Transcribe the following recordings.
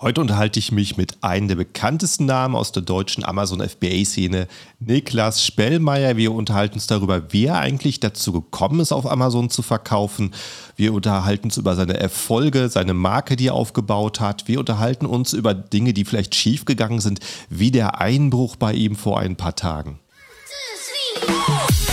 Heute unterhalte ich mich mit einem der bekanntesten Namen aus der deutschen Amazon FBA-Szene, Niklas Spellmeier. Wir unterhalten uns darüber, wie er eigentlich dazu gekommen ist, auf Amazon zu verkaufen. Wir unterhalten uns über seine Erfolge, seine Marke, die er aufgebaut hat. Wir unterhalten uns über Dinge, die vielleicht schiefgegangen sind, wie der Einbruch bei ihm vor ein paar Tagen. Two, three,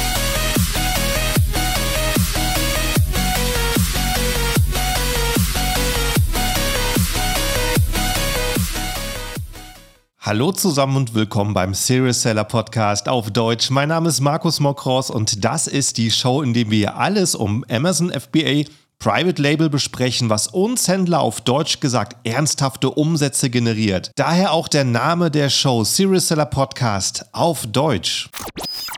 Hallo zusammen und willkommen beim Serious Seller Podcast auf Deutsch. Mein Name ist Markus Mokros und das ist die Show, in der wir alles um Amazon FBA Private Label besprechen, was uns Händler auf Deutsch gesagt ernsthafte Umsätze generiert. Daher auch der Name der Show Serious Seller Podcast auf Deutsch.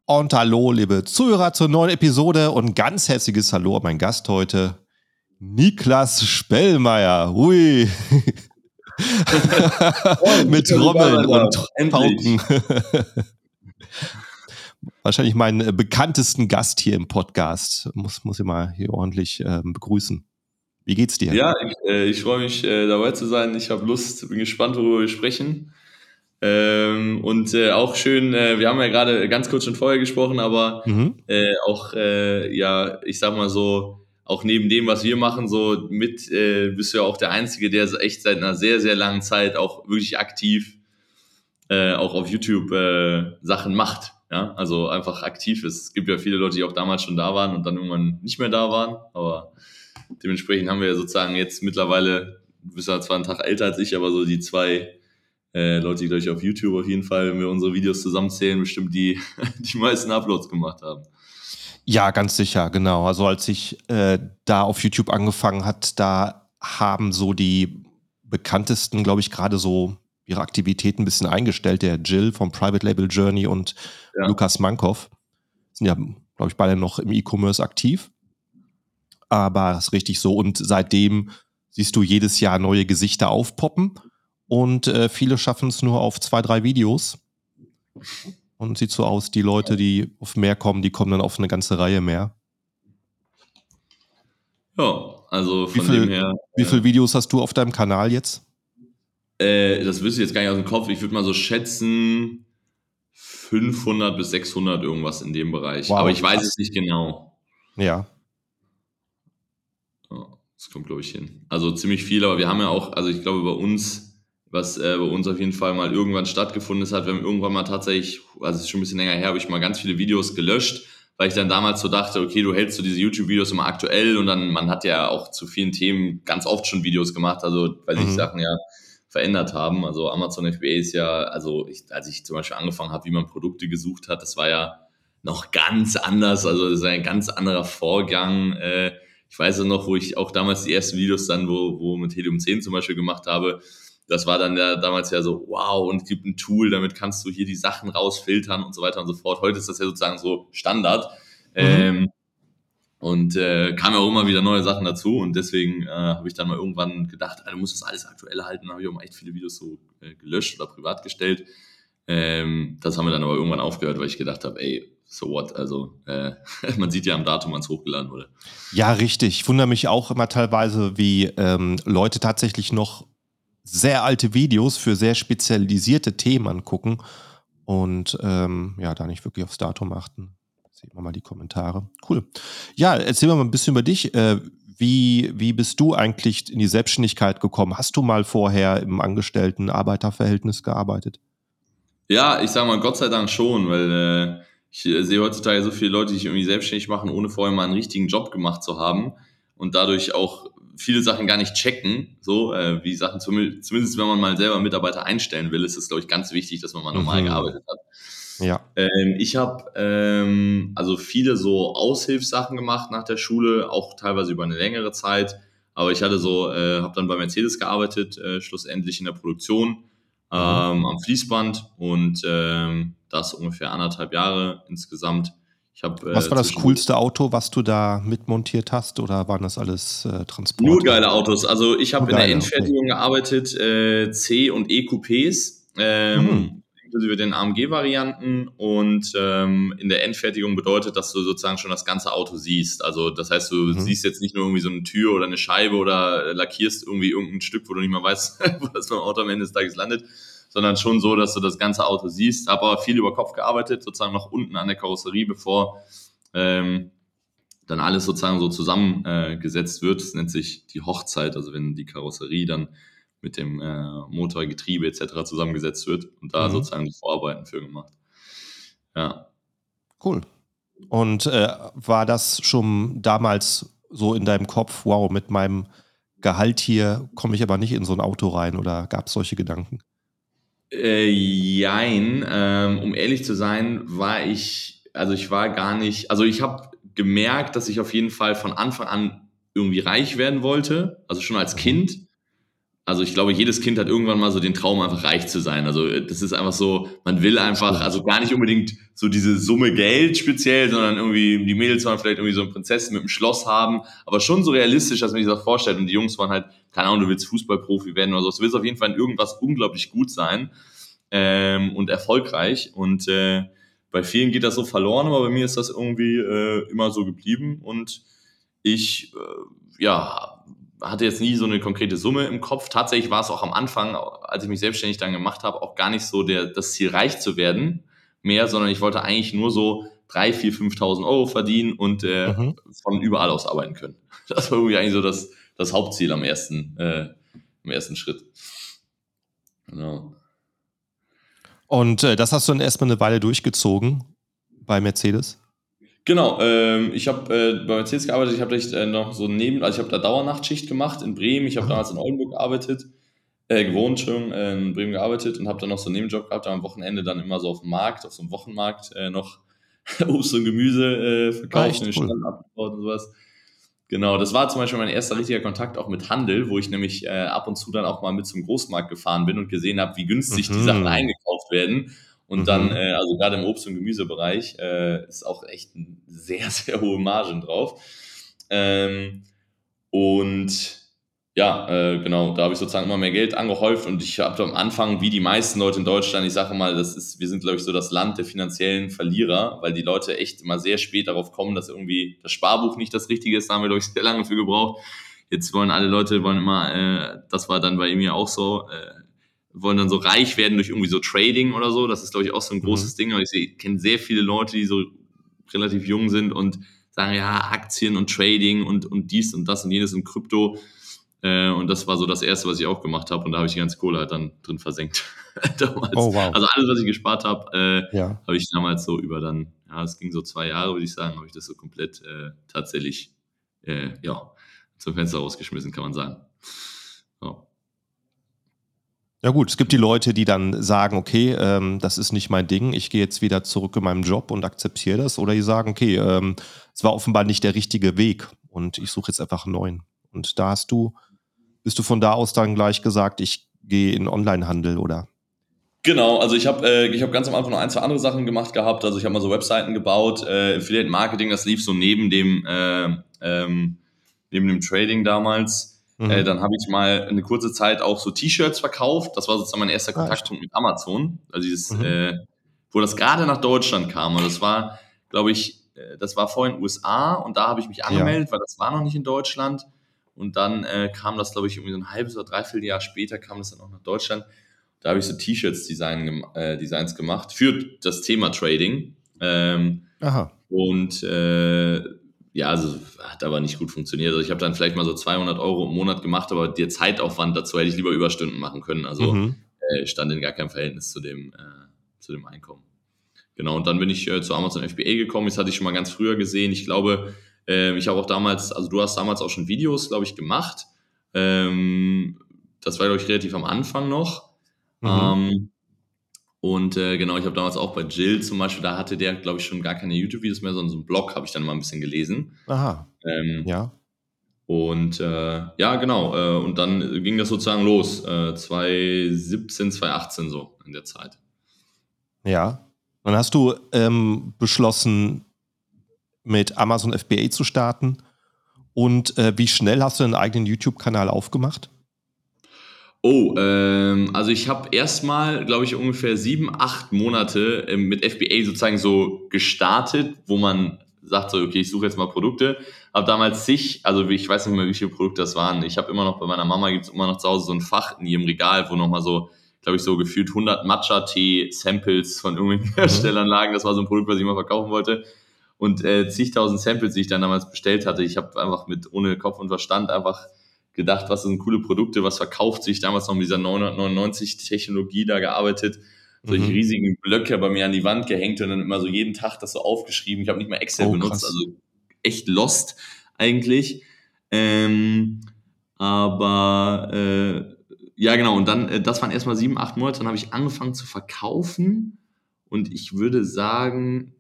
Und hallo, liebe Zuhörer, zur neuen Episode und ganz herzliches Hallo an meinen Gast heute, Niklas Spellmeier. Hui. Mit Trommeln und Pauken. Wahrscheinlich meinen äh, bekanntesten Gast hier im Podcast. Muss, muss ich mal hier ordentlich äh, begrüßen. Wie geht's dir? Ja, ich, äh, ich freue mich äh, dabei zu sein. Ich habe Lust, bin gespannt, worüber wir sprechen. Ähm, und äh, auch schön, äh, wir haben ja gerade ganz kurz schon vorher gesprochen, aber mhm. auch, ja, ich sag mal so, auch neben dem, was wir machen, so mit, äh, bist du ja auch der Einzige, der echt seit einer sehr, sehr langen Zeit auch wirklich aktiv äh, auch auf YouTube äh, Sachen macht. Ja, also einfach aktiv ist. Es gibt ja viele Leute, die auch damals schon da waren und dann irgendwann nicht mehr da waren, aber dementsprechend haben wir ja sozusagen jetzt mittlerweile, du bist ja zwar einen Tag älter als ich, aber so die zwei äh, Leute, die gleich auf YouTube auf jeden Fall, wenn wir unsere Videos zusammenzählen, bestimmt die, die meisten Uploads gemacht haben. Ja, ganz sicher, genau. Also als ich äh, da auf YouTube angefangen hat, da haben so die bekanntesten, glaube ich, gerade so ihre Aktivitäten ein bisschen eingestellt. Der Jill vom Private Label Journey und ja. Lukas Mankow sind ja, glaube ich, beide noch im E-Commerce aktiv. Aber ist richtig so. Und seitdem siehst du jedes Jahr neue Gesichter aufpoppen. Und äh, viele schaffen es nur auf zwei, drei Videos. Und sieht so aus, die Leute, die auf mehr kommen, die kommen dann auf eine ganze Reihe mehr. Ja, also von viel, dem her. Wie viele Videos hast du auf deinem Kanal jetzt? Äh, das wüsste ich jetzt gar nicht aus dem Kopf. Ich würde mal so schätzen 500 bis 600 irgendwas in dem Bereich. Wow. Aber ich weiß es nicht genau. Ja. Das kommt, glaube ich, hin. Also ziemlich viel, aber wir haben ja auch, also ich glaube, bei uns was äh, bei uns auf jeden Fall mal irgendwann stattgefunden hat. Wir haben irgendwann mal tatsächlich, also es ist schon ein bisschen länger her, habe ich mal ganz viele Videos gelöscht, weil ich dann damals so dachte, okay, du hältst so diese YouTube-Videos immer aktuell und dann, man hat ja auch zu vielen Themen ganz oft schon Videos gemacht, also weil sich mhm. Sachen ja verändert haben. Also Amazon FBA ist ja, also ich, als ich zum Beispiel angefangen habe, wie man Produkte gesucht hat, das war ja noch ganz anders, also das ist ein ganz anderer Vorgang. Äh, ich weiß ja noch, wo ich auch damals die ersten Videos dann, wo, wo mit Helium 10 zum Beispiel gemacht habe, das war dann ja damals ja so, wow, und es gibt ein Tool, damit kannst du hier die Sachen rausfiltern und so weiter und so fort. Heute ist das ja sozusagen so Standard. Mhm. Ähm, und äh, kam ja auch immer wieder neue Sachen dazu und deswegen äh, habe ich dann mal irgendwann gedacht, du musst das alles aktuell halten. Habe ich auch mal echt viele Videos so äh, gelöscht oder privat gestellt. Ähm, das haben wir dann aber irgendwann aufgehört, weil ich gedacht habe, ey, so what? Also äh, man sieht ja am Datum, wann es hochgeladen wurde. Ja, richtig. Ich wundere mich auch immer teilweise, wie ähm, Leute tatsächlich noch sehr alte Videos für sehr spezialisierte Themen angucken und ähm, ja, da nicht wirklich aufs Datum achten. Sehen wir mal die Kommentare. Cool. Ja, erzähl mal ein bisschen über dich. Äh, wie, wie bist du eigentlich in die Selbstständigkeit gekommen? Hast du mal vorher im Angestellten-Arbeiterverhältnis gearbeitet? Ja, ich sage mal Gott sei Dank schon, weil äh, ich äh, sehe heutzutage so viele Leute, die sich irgendwie selbstständig machen, ohne vorher mal einen richtigen Job gemacht zu haben und dadurch auch viele Sachen gar nicht checken, so äh, wie Sachen zumindest wenn man mal selber Mitarbeiter einstellen will, ist es glaube ich ganz wichtig, dass man mal normal mhm. gearbeitet hat. Ja. Ähm, ich habe ähm, also viele so Aushilfssachen gemacht nach der Schule, auch teilweise über eine längere Zeit. Aber ich hatte so, äh, habe dann bei Mercedes gearbeitet, äh, schlussendlich in der Produktion mhm. ähm, am Fließband und ähm, das ungefähr anderthalb Jahre insgesamt. Hab, äh, was war das coolste Auto, was du da mitmontiert hast oder waren das alles äh, Transporter? Nur geile Autos. Also ich habe in der Endfertigung okay. gearbeitet, äh, C- und E-Coupés. Ähm, mhm. inklusive den AMG-Varianten und ähm, in der Endfertigung bedeutet, dass du sozusagen schon das ganze Auto siehst. Also das heißt, du mhm. siehst jetzt nicht nur irgendwie so eine Tür oder eine Scheibe oder lackierst irgendwie irgendein Stück, wo du nicht mehr weißt, wo das beim Auto am Ende des Tages landet, sondern schon so, dass du das ganze Auto siehst. Habe aber viel über Kopf gearbeitet, sozusagen noch unten an der Karosserie, bevor ähm, dann alles sozusagen so zusammengesetzt äh, wird. Das nennt sich die Hochzeit, also wenn die Karosserie dann mit dem äh, Motor, Getriebe etc. zusammengesetzt wird und da mhm. sozusagen die Vorarbeiten für gemacht. Ja. Cool. Und äh, war das schon damals so in deinem Kopf, wow, mit meinem Gehalt hier komme ich aber nicht in so ein Auto rein oder gab es solche Gedanken? Äh, jein, ähm, um ehrlich zu sein, war ich, also ich war gar nicht, also ich habe gemerkt, dass ich auf jeden Fall von Anfang an irgendwie reich werden wollte, also schon als mhm. Kind. Also ich glaube, jedes Kind hat irgendwann mal so den Traum, einfach reich zu sein. Also äh, das ist einfach so, man will einfach, also gar nicht unbedingt so diese Summe Geld speziell, sondern irgendwie, die Mädels waren vielleicht irgendwie so ein Prinzessin mit einem Schloss haben, aber schon so realistisch, dass man sich das vorstellt. Und die Jungs waren halt, keine Ahnung, du willst Fußballprofi werden oder so. Du willst auf jeden Fall in irgendwas unglaublich gut sein ähm, und erfolgreich. Und äh, bei vielen geht das so verloren, aber bei mir ist das irgendwie äh, immer so geblieben und ich äh, ja, hatte jetzt nie so eine konkrete Summe im Kopf. Tatsächlich war es auch am Anfang, als ich mich selbstständig dann gemacht habe, auch gar nicht so der, das Ziel, reich zu werden mehr, sondern ich wollte eigentlich nur so 3.000, 4.000, 5.000 Euro verdienen und äh, mhm. von überall aus arbeiten können. Das war irgendwie eigentlich so das, das Hauptziel am ersten, äh, im ersten Schritt. Genau. Und äh, das hast du dann erstmal eine Weile durchgezogen bei Mercedes? Genau, ähm, ich habe äh, bei Mercedes gearbeitet, ich habe äh, noch so neben, also ich habe da Dauernachtschicht gemacht in Bremen, ich habe damals in Oldenburg gearbeitet, äh, gewohnt schon, äh, in Bremen gearbeitet und habe dann noch so einen Nebenjob gehabt, am Wochenende dann immer so auf dem Markt, auf so einem Wochenmarkt äh, noch Obst und Gemüse äh, verkauft, cool. abgebaut und sowas. Genau, das war zum Beispiel mein erster richtiger Kontakt auch mit Handel, wo ich nämlich äh, ab und zu dann auch mal mit zum Großmarkt gefahren bin und gesehen habe, wie günstig mhm. die Sachen eingekauft werden. Und mhm. dann, äh, also gerade im Obst- und Gemüsebereich, äh, ist auch echt ein sehr, sehr hohe Margen drauf. Ähm, und ja, äh, genau, da habe ich sozusagen immer mehr Geld angehäuft und ich habe am Anfang, wie die meisten Leute in Deutschland, ich sage mal, das ist, wir sind, glaube ich, so das Land der finanziellen Verlierer, weil die Leute echt immer sehr spät darauf kommen, dass irgendwie das Sparbuch nicht das Richtige ist, da haben wir, glaube ich, sehr lange für gebraucht. Jetzt wollen alle Leute, wollen immer, äh, das war dann bei mir auch so, äh, wollen dann so reich werden durch irgendwie so Trading oder so. Das ist, glaube ich, auch so ein großes mhm. Ding. Aber ich kenne sehr viele Leute, die so relativ jung sind und sagen, ja, Aktien und Trading und, und dies und das und jenes und Krypto äh, und das war so das Erste, was ich auch gemacht habe. Und da habe ich die ganze Kohle halt dann drin versenkt. damals. Oh, wow. Also alles, was ich gespart habe, äh, ja. habe ich damals so über dann, ja, es ging so zwei Jahre, würde ich sagen, habe ich das so komplett äh, tatsächlich, äh, ja, zum Fenster rausgeschmissen, kann man sagen. Ja. Gut, es gibt die Leute, die dann sagen, okay, ähm, das ist nicht mein Ding, ich gehe jetzt wieder zurück in meinem Job und akzeptiere das. Oder die sagen, okay, ähm, es war offenbar nicht der richtige Weg und ich suche jetzt einfach einen neuen. Und da hast du bist du von da aus dann gleich gesagt, ich gehe in Onlinehandel oder? Genau, also ich habe äh, hab ganz am Anfang noch ein, zwei andere Sachen gemacht gehabt. Also ich habe mal so Webseiten gebaut, äh, Affiliate Marketing, das lief so neben dem, äh, ähm, neben dem Trading damals. Mhm. Äh, dann habe ich mal eine kurze Zeit auch so T-Shirts verkauft. Das war sozusagen mein erster Kontaktpunkt mit Amazon. Also dieses, mhm. äh, wo das gerade nach Deutschland kam. Und das war, glaube ich, äh, das war vorhin USA und da habe ich mich angemeldet, ja. weil das war noch nicht in Deutschland. Und dann äh, kam das, glaube ich, irgendwie so ein halbes oder dreiviertel Jahr später kam das dann auch nach Deutschland. Da habe ich so T-Shirts Design, äh, Designs gemacht für das Thema Trading. Ähm, Aha. Und äh, ja, also hat aber nicht gut funktioniert. Also ich habe dann vielleicht mal so 200 Euro im Monat gemacht, aber der Zeitaufwand dazu hätte ich lieber Überstunden machen können. Also mhm. äh, stand in gar keinem Verhältnis zu dem, äh, zu dem Einkommen. Genau, und dann bin ich äh, zu Amazon FBA gekommen. Das hatte ich schon mal ganz früher gesehen. Ich glaube, ähm, ich habe auch damals, also du hast damals auch schon Videos, glaube ich, gemacht. Ähm, das war, glaube ich, relativ am Anfang noch. Mhm. Ähm, und äh, genau, ich habe damals auch bei Jill zum Beispiel, da hatte der, glaube ich, schon gar keine YouTube-Videos mehr, sondern so einen Blog habe ich dann mal ein bisschen gelesen. Aha. Ähm, ja. Und äh, ja, genau. Äh, und dann ging das sozusagen los. Äh, 2017, 2018 so in der Zeit. Ja. Dann hast du ähm, beschlossen, mit Amazon FBA zu starten. Und äh, wie schnell hast du einen eigenen YouTube-Kanal aufgemacht? Oh, ähm, also ich habe erstmal, glaube ich, ungefähr sieben, acht Monate ähm, mit FBA sozusagen so gestartet, wo man sagt so, okay, ich suche jetzt mal Produkte. Habe damals sich, also ich weiß nicht mehr, wie viele Produkte das waren. Ich habe immer noch bei meiner Mama gibt es immer noch zu Hause so ein Fach in ihrem Regal, wo nochmal so, glaube ich, so gefühlt 100 Matcha-Tee-Samples von irgendwelchen mhm. Herstellern lagen. Das war so ein Produkt, was ich mal verkaufen wollte. Und äh, zigtausend Samples, die ich dann damals bestellt hatte. Ich habe einfach mit ohne Kopf und Verstand einfach gedacht, was sind coole Produkte, was verkauft sich. Damals noch mit dieser 999 Technologie da gearbeitet. Solche mhm. riesigen Blöcke bei mir an die Wand gehängt und dann immer so jeden Tag das so aufgeschrieben. Ich habe nicht mehr Excel oh, benutzt, also echt lost eigentlich. Ähm, aber äh, ja, genau. Und dann, äh, das waren erstmal sieben, acht Monate. Dann habe ich angefangen zu verkaufen. Und ich würde sagen,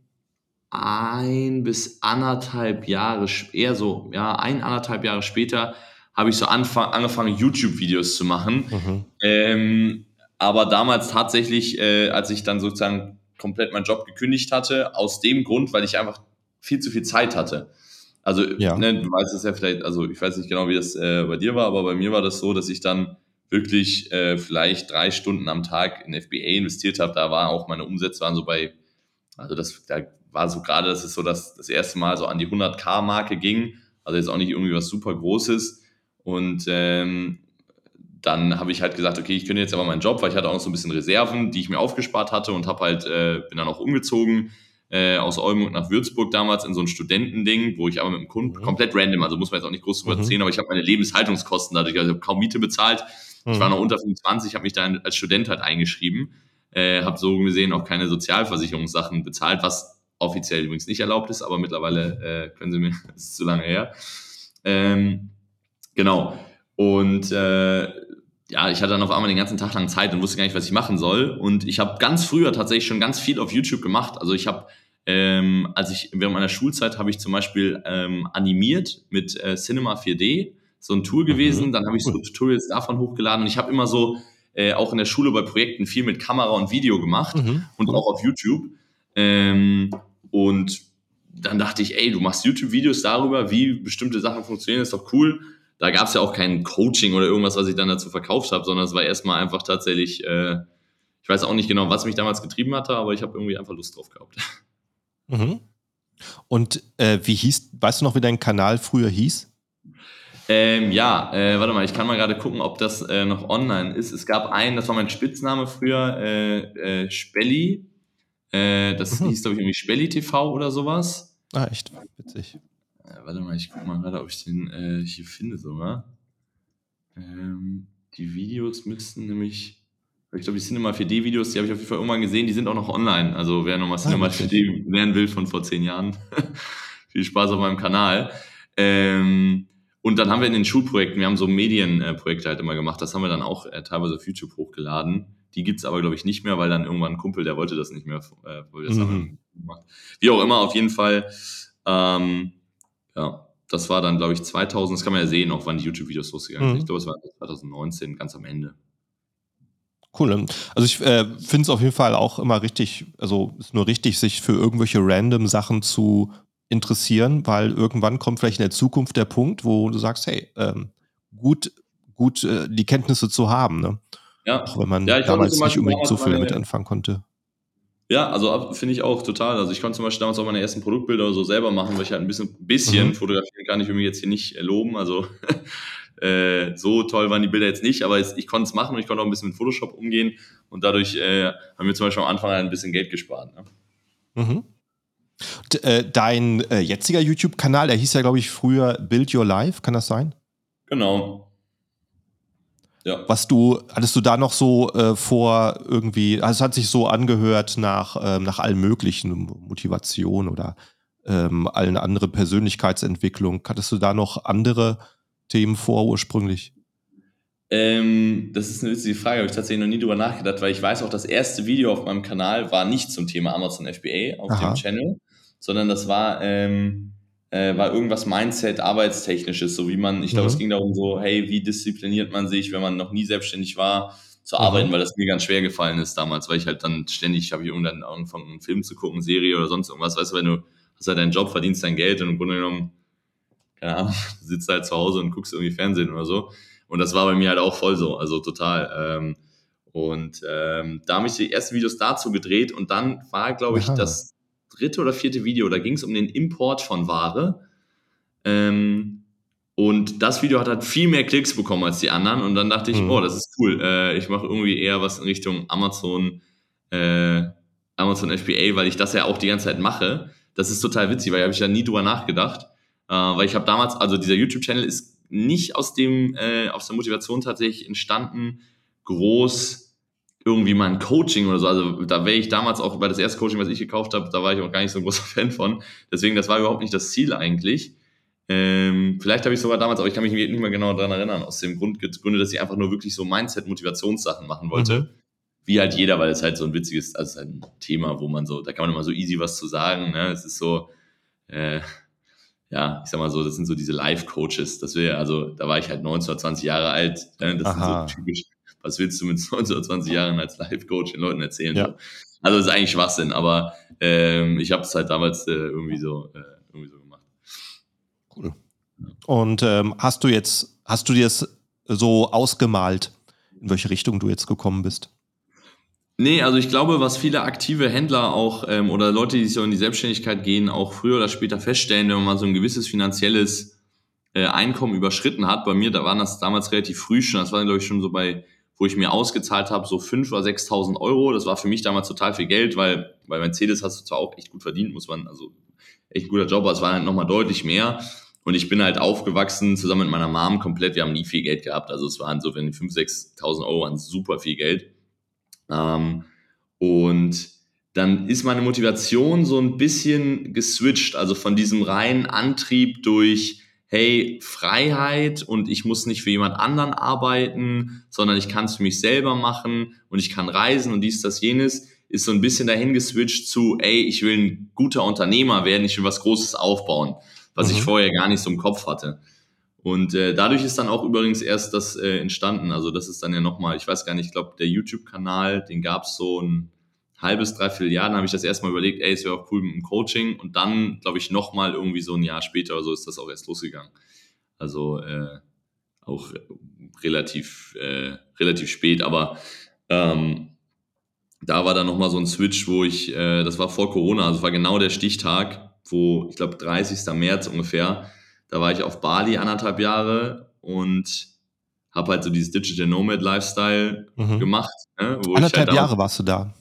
ein bis anderthalb Jahre, eher so, ja, ein, anderthalb Jahre später habe ich so angefangen, YouTube-Videos zu machen. Mhm. Ähm, aber damals tatsächlich, äh, als ich dann sozusagen komplett meinen Job gekündigt hatte, aus dem Grund, weil ich einfach viel zu viel Zeit hatte. Also, ja. ne, du weißt es ja vielleicht, also ich weiß nicht genau, wie das äh, bei dir war, aber bei mir war das so, dass ich dann wirklich äh, vielleicht drei Stunden am Tag in FBA investiert habe. Da war auch meine Umsätze waren so bei, also das, da war so gerade, dass es so das, das erste Mal so an die 100k-Marke ging. Also jetzt auch nicht irgendwie was super Großes. Und ähm, dann habe ich halt gesagt, okay, ich könnte jetzt aber meinen Job, weil ich hatte auch noch so ein bisschen Reserven, die ich mir aufgespart hatte und habe halt, äh, bin dann auch umgezogen äh, aus Oldenburg nach Würzburg damals in so ein Studentending, wo ich aber mit dem Kunden mhm. komplett random, also muss man jetzt auch nicht groß drüber mhm. erzählen, aber ich habe meine Lebenshaltungskosten dadurch, also ich habe kaum Miete bezahlt. Mhm. Ich war noch unter 25, habe mich da als Student halt eingeschrieben, äh, habe so gesehen auch keine Sozialversicherungssachen bezahlt, was offiziell übrigens nicht erlaubt ist, aber mittlerweile äh, können sie mir, das ist zu lange her. Ähm, Genau. Und äh, ja, ich hatte dann auf einmal den ganzen Tag lang Zeit und wusste gar nicht, was ich machen soll. Und ich habe ganz früher tatsächlich schon ganz viel auf YouTube gemacht. Also ich habe, ähm, als ich während meiner Schulzeit habe ich zum Beispiel ähm, animiert mit äh, Cinema 4D, so ein Tool gewesen. Mhm. Dann habe ich so Tutorials davon hochgeladen und ich habe immer so äh, auch in der Schule bei Projekten viel mit Kamera und Video gemacht mhm. und auch auf YouTube. Ähm, und dann dachte ich, ey, du machst YouTube-Videos darüber, wie bestimmte Sachen funktionieren, ist doch cool da gab es ja auch kein Coaching oder irgendwas, was ich dann dazu verkauft habe, sondern es war erstmal einfach tatsächlich, äh, ich weiß auch nicht genau, was mich damals getrieben hatte, aber ich habe irgendwie einfach Lust drauf gehabt. Mhm. Und äh, wie hieß, weißt du noch, wie dein Kanal früher hieß? Ähm, ja, äh, warte mal, ich kann mal gerade gucken, ob das äh, noch online ist. Es gab einen, das war mein Spitzname früher, äh, äh, Spelli. Äh, das mhm. hieß, glaube ich, irgendwie Spelli TV oder sowas. Ah, echt witzig. Äh, warte mal, ich guck mal gerade, ob ich den äh, hier finde sogar. Ähm, die Videos müssten nämlich, ich glaube, die Cinema 4D-Videos, die habe ich auf jeden Fall irgendwann gesehen, die sind auch noch online. Also wer nochmal Cinema 4D lernen will von vor zehn Jahren, viel Spaß auf meinem Kanal. Ähm, und dann haben wir in den Schulprojekten, wir haben so Medienprojekte halt immer gemacht, das haben wir dann auch äh, teilweise auf YouTube hochgeladen. Die gibt es aber, glaube ich, nicht mehr, weil dann irgendwann ein Kumpel, der wollte das nicht mehr, äh, wir das mhm. haben Wie auch immer, auf jeden Fall ähm, ja, das war dann, glaube ich, 2000, das kann man ja sehen, auch wann die YouTube-Videos losgegangen sind. Mhm. Ich glaube, es war 2019, ganz am Ende. Cool. Also ich äh, finde es auf jeden Fall auch immer richtig, also ist nur richtig, sich für irgendwelche random Sachen zu interessieren, weil irgendwann kommt vielleicht in der Zukunft der Punkt, wo du sagst, hey, ähm, gut, gut äh, die Kenntnisse zu haben, ne? Ja. Auch wenn man ja, damals nicht unbedingt so viel damit anfangen konnte. Ja, also finde ich auch total. Also ich konnte zum Beispiel damals auch meine ersten Produktbilder so selber machen, weil ich halt ein bisschen, bisschen mhm. fotografieren kann. Ich will mich jetzt hier nicht loben. Also äh, so toll waren die Bilder jetzt nicht, aber ich konnte es machen und ich konnte auch ein bisschen mit Photoshop umgehen und dadurch äh, haben wir zum Beispiel am Anfang ein bisschen Geld gespart. Ne? Mhm. Und, äh, dein äh, jetziger YouTube-Kanal, der hieß ja, glaube ich, früher Build Your Life, kann das sein? Genau. Ja. Was du, hattest du da noch so äh, vor irgendwie, also es hat sich so angehört nach, ähm, nach allen möglichen Motivation oder ähm, allen anderen Persönlichkeitsentwicklung. Hattest du da noch andere Themen vor ursprünglich? Ähm, das ist eine witzige Frage, habe ich tatsächlich noch nie drüber nachgedacht, weil ich weiß auch, das erste Video auf meinem Kanal war nicht zum Thema Amazon FBA auf Aha. dem Channel, sondern das war ähm, äh, war irgendwas Mindset, Arbeitstechnisches, so wie man, ich glaube, mhm. es ging darum so, hey, wie diszipliniert man sich, wenn man noch nie selbstständig war, zu mhm. arbeiten, weil das mir ganz schwer gefallen ist damals, weil ich halt dann ständig, habe ich irgendwann angefangen, einen Film zu gucken, Serie oder sonst irgendwas, weißt du, wenn du hast halt deinen Job, verdienst dein Geld und im Grunde genommen, keine Ahnung, sitzt halt zu Hause und guckst irgendwie Fernsehen oder so. Und das war bei mir halt auch voll so, also total. Ähm, und ähm, da habe ich die ersten Videos dazu gedreht und dann war, glaube ich, Aha. das dritte oder vierte Video, da ging es um den Import von Ware. Ähm, und das Video hat halt viel mehr Klicks bekommen als die anderen. Und dann dachte ich, mhm. oh, das ist cool. Äh, ich mache irgendwie eher was in Richtung Amazon, äh, Amazon FBA, weil ich das ja auch die ganze Zeit mache. Das ist total witzig, weil habe ich ja nie drüber nachgedacht. Äh, weil ich habe damals, also dieser YouTube-Channel ist nicht aus dem, äh, aus der Motivation tatsächlich entstanden, groß irgendwie mal ein Coaching oder so. Also da wäre ich damals auch bei das erste Coaching, was ich gekauft habe, da war ich auch gar nicht so ein großer Fan von. Deswegen, das war überhaupt nicht das Ziel eigentlich. Ähm, vielleicht habe ich sogar damals, aber ich kann mich nicht mehr genau daran erinnern, aus dem Grund gegründet, dass ich einfach nur wirklich so Mindset-Motivationssachen machen wollte. Mhm. Wie halt jeder, weil es halt so ein witziges, also halt ein Thema, wo man so, da kann man immer so easy was zu sagen. Ne? Es ist so, äh, ja, ich sag mal so, das sind so diese Life-Coaches. Das wäre, also da war ich halt 19 oder 20 Jahre alt. Ne? Das Aha. sind so typisch was willst du mit 19 oder 20 Jahren als Life-Coach den Leuten erzählen? Ja. Also das ist eigentlich Schwachsinn, aber ähm, ich habe es halt damals äh, irgendwie, so, äh, irgendwie so gemacht. Cool. Und ähm, hast du jetzt, hast du dir das so ausgemalt, in welche Richtung du jetzt gekommen bist? Nee, also ich glaube, was viele aktive Händler auch ähm, oder Leute, die so in die Selbstständigkeit gehen, auch früher oder später feststellen, wenn man mal so ein gewisses finanzielles äh, Einkommen überschritten hat. Bei mir, da waren das damals relativ früh schon, das war glaube ich schon so bei wo ich mir ausgezahlt habe, so 5.000 oder 6.000 Euro. Das war für mich damals total viel Geld, weil bei Mercedes hast du zwar auch echt gut verdient, muss man, also echt ein guter Job, aber es war halt nochmal deutlich mehr. Und ich bin halt aufgewachsen zusammen mit meiner Mom komplett. Wir haben nie viel Geld gehabt. Also es waren so, wenn 5.000, 6.000 Euro waren super viel Geld. Ähm, und dann ist meine Motivation so ein bisschen geswitcht. Also von diesem reinen Antrieb durch, hey, Freiheit und ich muss nicht für jemand anderen arbeiten, sondern ich kann es für mich selber machen und ich kann reisen und dies, das, jenes, ist so ein bisschen dahin geswitcht zu, ey, ich will ein guter Unternehmer werden, ich will was Großes aufbauen, was mhm. ich vorher gar nicht so im Kopf hatte. Und äh, dadurch ist dann auch übrigens erst das äh, entstanden. Also das ist dann ja nochmal, ich weiß gar nicht, ich glaube, der YouTube-Kanal, den gab es so ein halbes, dreiviertel Jahr, dann habe ich das erstmal überlegt, ey, es wäre auch cool mit dem Coaching. Und dann, glaube ich, nochmal irgendwie so ein Jahr später oder so ist das auch erst losgegangen. Also äh, auch relativ, äh, relativ spät, aber ähm, da war dann nochmal so ein Switch, wo ich, äh, das war vor Corona, also war genau der Stichtag, wo ich glaube 30. März ungefähr, da war ich auf Bali anderthalb Jahre und habe halt so dieses Digital Nomad Lifestyle mhm. gemacht. Ne, anderthalb halt Jahre warst du da.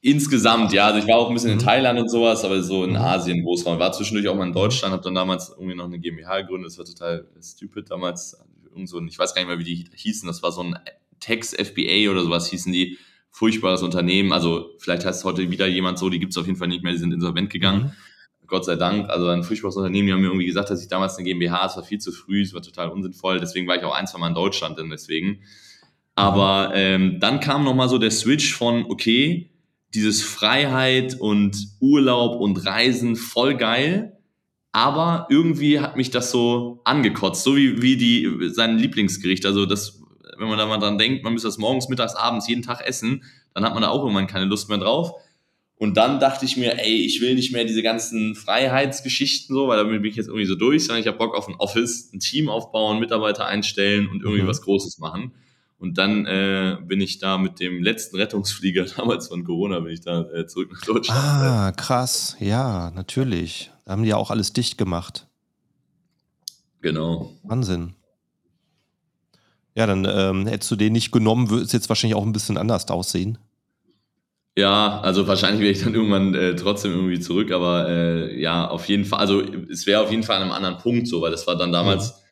Insgesamt, ja. Also ich war auch ein bisschen in mhm. Thailand und sowas, aber so in mhm. Asien, Großraum. War zwischendurch auch mal in Deutschland, habe dann damals irgendwie noch eine GmbH gegründet. Das war total stupid damals. Irgend so ein, ich weiß gar nicht mehr, wie die hießen. Das war so ein Tex FBA oder sowas hießen die. Furchtbares Unternehmen. Also vielleicht heißt heute wieder jemand so, die gibt es auf jeden Fall nicht mehr, die sind insolvent gegangen. Mhm. Gott sei Dank. Also ein furchtbares Unternehmen. Die haben mir irgendwie gesagt, dass ich damals eine GmbH, es war viel zu früh, es war total unsinnvoll. Deswegen war ich auch ein, zwei Mal in Deutschland, denn deswegen. Aber ähm, dann kam nochmal so der Switch von, okay, dieses Freiheit und Urlaub und Reisen voll geil. Aber irgendwie hat mich das so angekotzt, so wie, wie die, sein Lieblingsgericht. Also das, wenn man da mal dran denkt, man müsste das morgens, mittags, abends jeden Tag essen, dann hat man da auch irgendwann keine Lust mehr drauf. Und dann dachte ich mir, ey, ich will nicht mehr diese ganzen Freiheitsgeschichten so, weil damit bin ich jetzt irgendwie so durch, sondern ich habe Bock auf ein Office, ein Team aufbauen, Mitarbeiter einstellen und irgendwie mhm. was Großes machen. Und dann äh, bin ich da mit dem letzten Rettungsflieger damals von Corona, bin ich da äh, zurück nach Deutschland. Ah, krass. Ja, natürlich. Da haben die ja auch alles dicht gemacht. Genau. Wahnsinn. Ja, dann ähm, hättest du den nicht genommen, würde es jetzt wahrscheinlich auch ein bisschen anders aussehen. Ja, also wahrscheinlich wäre ich dann irgendwann äh, trotzdem irgendwie zurück, aber äh, ja, auf jeden Fall, also es wäre auf jeden Fall an einem anderen Punkt so, weil das war dann damals, mhm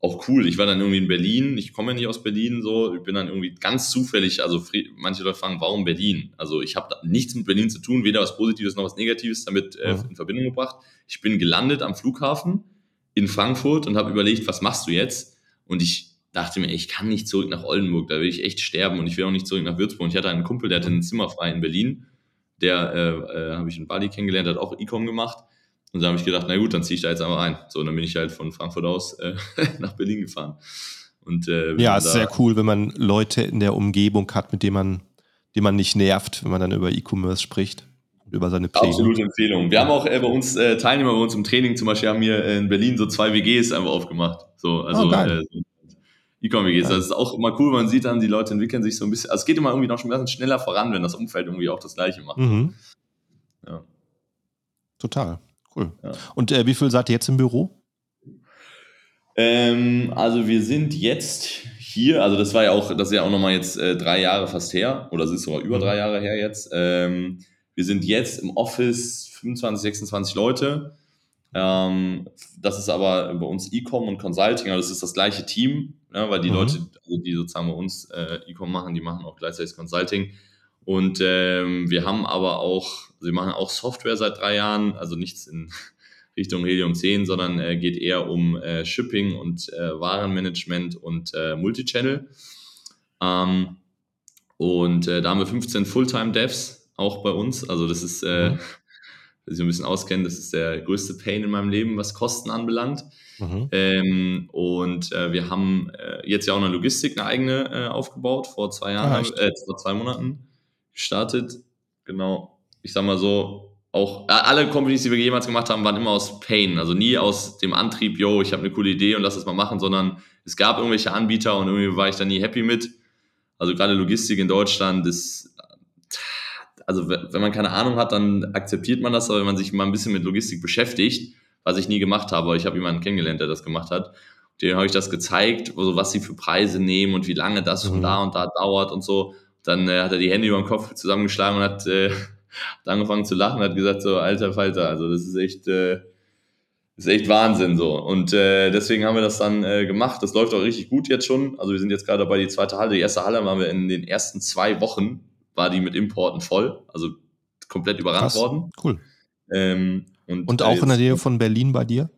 auch cool. Ich war dann irgendwie in Berlin. Ich komme ja nicht aus Berlin, so. Ich bin dann irgendwie ganz zufällig, also manche Leute fragen, warum Berlin? Also ich habe nichts mit Berlin zu tun, weder was Positives noch was Negatives damit äh, in Verbindung gebracht. Ich bin gelandet am Flughafen in Frankfurt und habe überlegt, was machst du jetzt? Und ich dachte mir, ich kann nicht zurück nach Oldenburg, da will ich echt sterben und ich will auch nicht zurück nach Würzburg. Und ich hatte einen Kumpel, der hatte ein Zimmer frei in Berlin. Der äh, äh, habe ich in Bali kennengelernt, hat auch E-Com gemacht. Und da habe ich gedacht, na gut, dann ziehe ich da jetzt einmal ein. So, und dann bin ich halt von Frankfurt aus äh, nach Berlin gefahren. Und, äh, ja, es ist sehr cool, wenn man Leute in der Umgebung hat, mit denen man, die man nicht nervt, wenn man dann über E-Commerce spricht und über seine Pläne. Absolute Empfehlung. Wir haben auch äh, bei uns äh, Teilnehmer bei uns im Training zum Beispiel haben hier in Berlin so zwei WGs einfach aufgemacht. So, also oh, äh, E-Com, wie geht's? Das ist auch immer cool, man sieht dann, die Leute entwickeln sich so ein bisschen, also es geht immer irgendwie noch ein bisschen schneller voran, wenn das Umfeld irgendwie auch das Gleiche macht. Mhm. Ja. Total, cool. Ja. Und äh, wie viel seid ihr jetzt im Büro? Ähm, also wir sind jetzt hier, also das war ja auch, das ist ja auch nochmal jetzt äh, drei Jahre fast her, oder es ist sogar über mhm. drei Jahre her jetzt. Ähm, wir sind jetzt im Office 25, 26 Leute. Ähm, das ist aber bei uns E-Com und Consulting, also das ist das gleiche Team, ja, weil die mhm. Leute, also die sozusagen bei uns äh, E-Com machen, die machen auch gleichzeitig Consulting. Und ähm, wir haben aber auch, also wir machen auch Software seit drei Jahren, also nichts in Richtung Helium 10, sondern äh, geht eher um äh, Shipping und äh, Warenmanagement und äh, Multichannel. Ähm, und äh, da haben wir 15 Fulltime-Devs auch bei uns. Also das ist äh, mhm sich ein bisschen auskennen, das ist der größte Pain in meinem Leben, was Kosten anbelangt. Mhm. Ähm, und wir haben jetzt ja auch eine Logistik, eine eigene aufgebaut, vor zwei Jahren, ah, vor zwei Monaten gestartet. Genau. Ich sag mal so, auch alle Companies, die wir jemals gemacht haben, waren immer aus Pain. Also nie aus dem Antrieb, yo, ich habe eine coole Idee und lass es mal machen, sondern es gab irgendwelche Anbieter und irgendwie war ich da nie happy mit. Also gerade Logistik in Deutschland ist also wenn man keine Ahnung hat, dann akzeptiert man das, aber wenn man sich mal ein bisschen mit Logistik beschäftigt, was ich nie gemacht habe, aber ich habe jemanden kennengelernt, der das gemacht hat, dem habe ich das gezeigt, also was sie für Preise nehmen und wie lange das von mhm. da und da dauert und so. Dann äh, hat er die Hände über den Kopf zusammengeschlagen und hat, äh, hat angefangen zu lachen hat gesagt so, alter Falter, also das ist echt, äh, das ist echt Wahnsinn so. Und äh, deswegen haben wir das dann äh, gemacht. Das läuft auch richtig gut jetzt schon. Also wir sind jetzt gerade dabei, die zweite Halle. Die erste Halle waren wir in den ersten zwei Wochen war die mit Importen voll, also komplett überrannt Krass. worden. Cool. Ähm, und, und, auch in der Nähe von Berlin bei dir?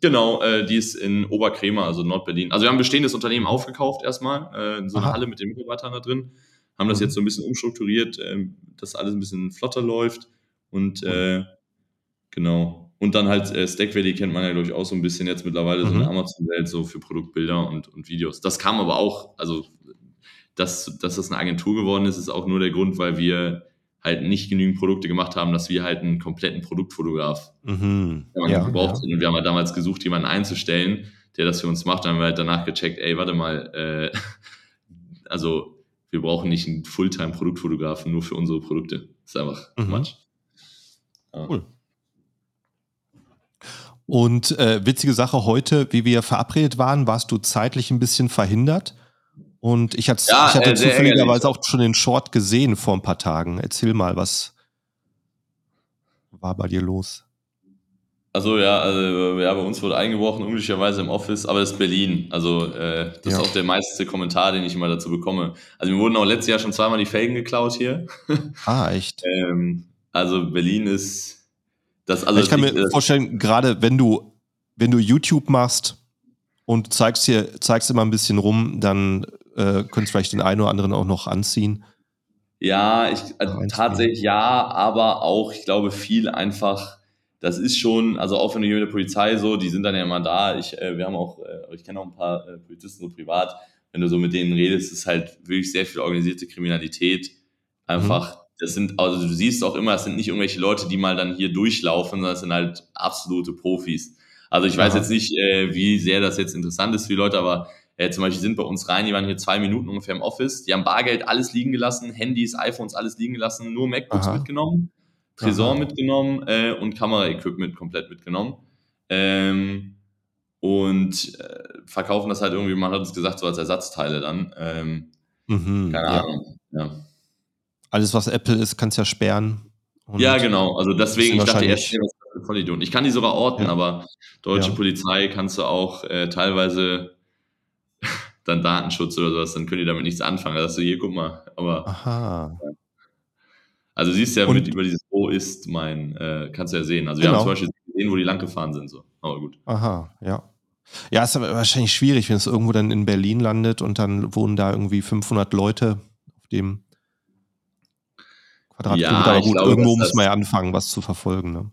Genau, äh, die ist in Oberkremer, also Nordberlin. Also wir haben ein bestehendes Unternehmen aufgekauft erstmal, äh, in so einer Halle mit den Mitarbeitern da drin, haben das mhm. jetzt so ein bisschen umstrukturiert, äh, dass alles ein bisschen flotter läuft und äh, genau. Und dann halt äh, Stack Valley kennt man ja, glaube ich, auch so ein bisschen jetzt mittlerweile, mhm. so eine Amazon-Welt, so für Produktbilder und, und Videos. Das kam aber auch, also dass, dass das eine Agentur geworden ist, ist auch nur der Grund, weil wir halt nicht genügend Produkte gemacht haben, dass wir halt einen kompletten Produktfotograf mhm. ja, gebraucht ja. Und wir haben halt damals gesucht, jemanden einzustellen, der das für uns macht. Dann haben wir halt danach gecheckt, ey, warte mal, äh, also wir brauchen nicht einen Fulltime-Produktfotografen nur für unsere Produkte. Das ist einfach mhm. Quatsch. Ja. Cool. Und äh, witzige Sache heute, wie wir verabredet waren, warst du zeitlich ein bisschen verhindert. Und ich, hatte, ja, ich hatte äh, zufälligerweise auch schon den Short gesehen vor ein paar Tagen. Erzähl mal, was war bei dir los? Also ja, also, ja, bei uns wurde eingebrochen, unglücklicherweise im Office, aber das ist Berlin. Also äh, das ja. ist auch der meiste Kommentar, den ich immer dazu bekomme. Also mir wurden auch letztes Jahr schon zweimal die Felgen geklaut hier. Ah, echt? ähm, also Berlin ist das alles. Ich kann mir vorstellen, gerade wenn du, wenn du YouTube machst und zeigst hier, zeigst immer ein bisschen rum, dann äh, könntest vielleicht den einen oder anderen auch noch anziehen. Ja, ich, äh, tatsächlich ja, aber auch, ich glaube, viel einfach, das ist schon, also auch wenn du hier mit der Polizei so, die sind dann ja immer da. Ich, äh, wir haben auch, äh, ich kenne auch ein paar äh, Polizisten so privat. Wenn du so mit denen redest, ist halt wirklich sehr viel organisierte Kriminalität. Einfach, mhm. das sind, also du siehst auch immer, es sind nicht irgendwelche Leute, die mal dann hier durchlaufen, sondern es sind halt absolute Profis. Also ich weiß jetzt nicht, äh, wie sehr das jetzt interessant ist für die Leute, aber äh, zum Beispiel sind bei uns rein, die waren hier zwei Minuten ungefähr im Office, die haben Bargeld alles liegen gelassen, Handys, iPhones alles liegen gelassen, nur MacBooks Aha. mitgenommen, Tresor Aha. mitgenommen äh, und Kameraequipment komplett mitgenommen. Ähm, und äh, verkaufen das halt irgendwie, man hat uns gesagt, so als Ersatzteile dann. Ähm, mhm, keine ja. Ahnung. Ja. Alles, was Apple ist, kannst ja sperren. ja, genau. Also deswegen, ich dachte erst, was Vollidioten. Ich kann die sogar orten, ja. aber deutsche ja. Polizei kannst du auch äh, teilweise dann Datenschutz oder sowas, dann können die damit nichts anfangen. Du, hier, guck mal. Aber. Aha. Also siehst du ja mit über dieses Wo ist mein, äh, kannst du ja sehen. Also wir genau. haben zum Beispiel gesehen, wo die lang gefahren sind, so. Aber gut. Aha, ja. Ja, ist aber wahrscheinlich schwierig, wenn es irgendwo dann in Berlin landet und dann wohnen da irgendwie 500 Leute auf dem Quadratkilometer. Ja, aber gut, glaube, irgendwo muss man ja anfangen, was zu verfolgen. Ne?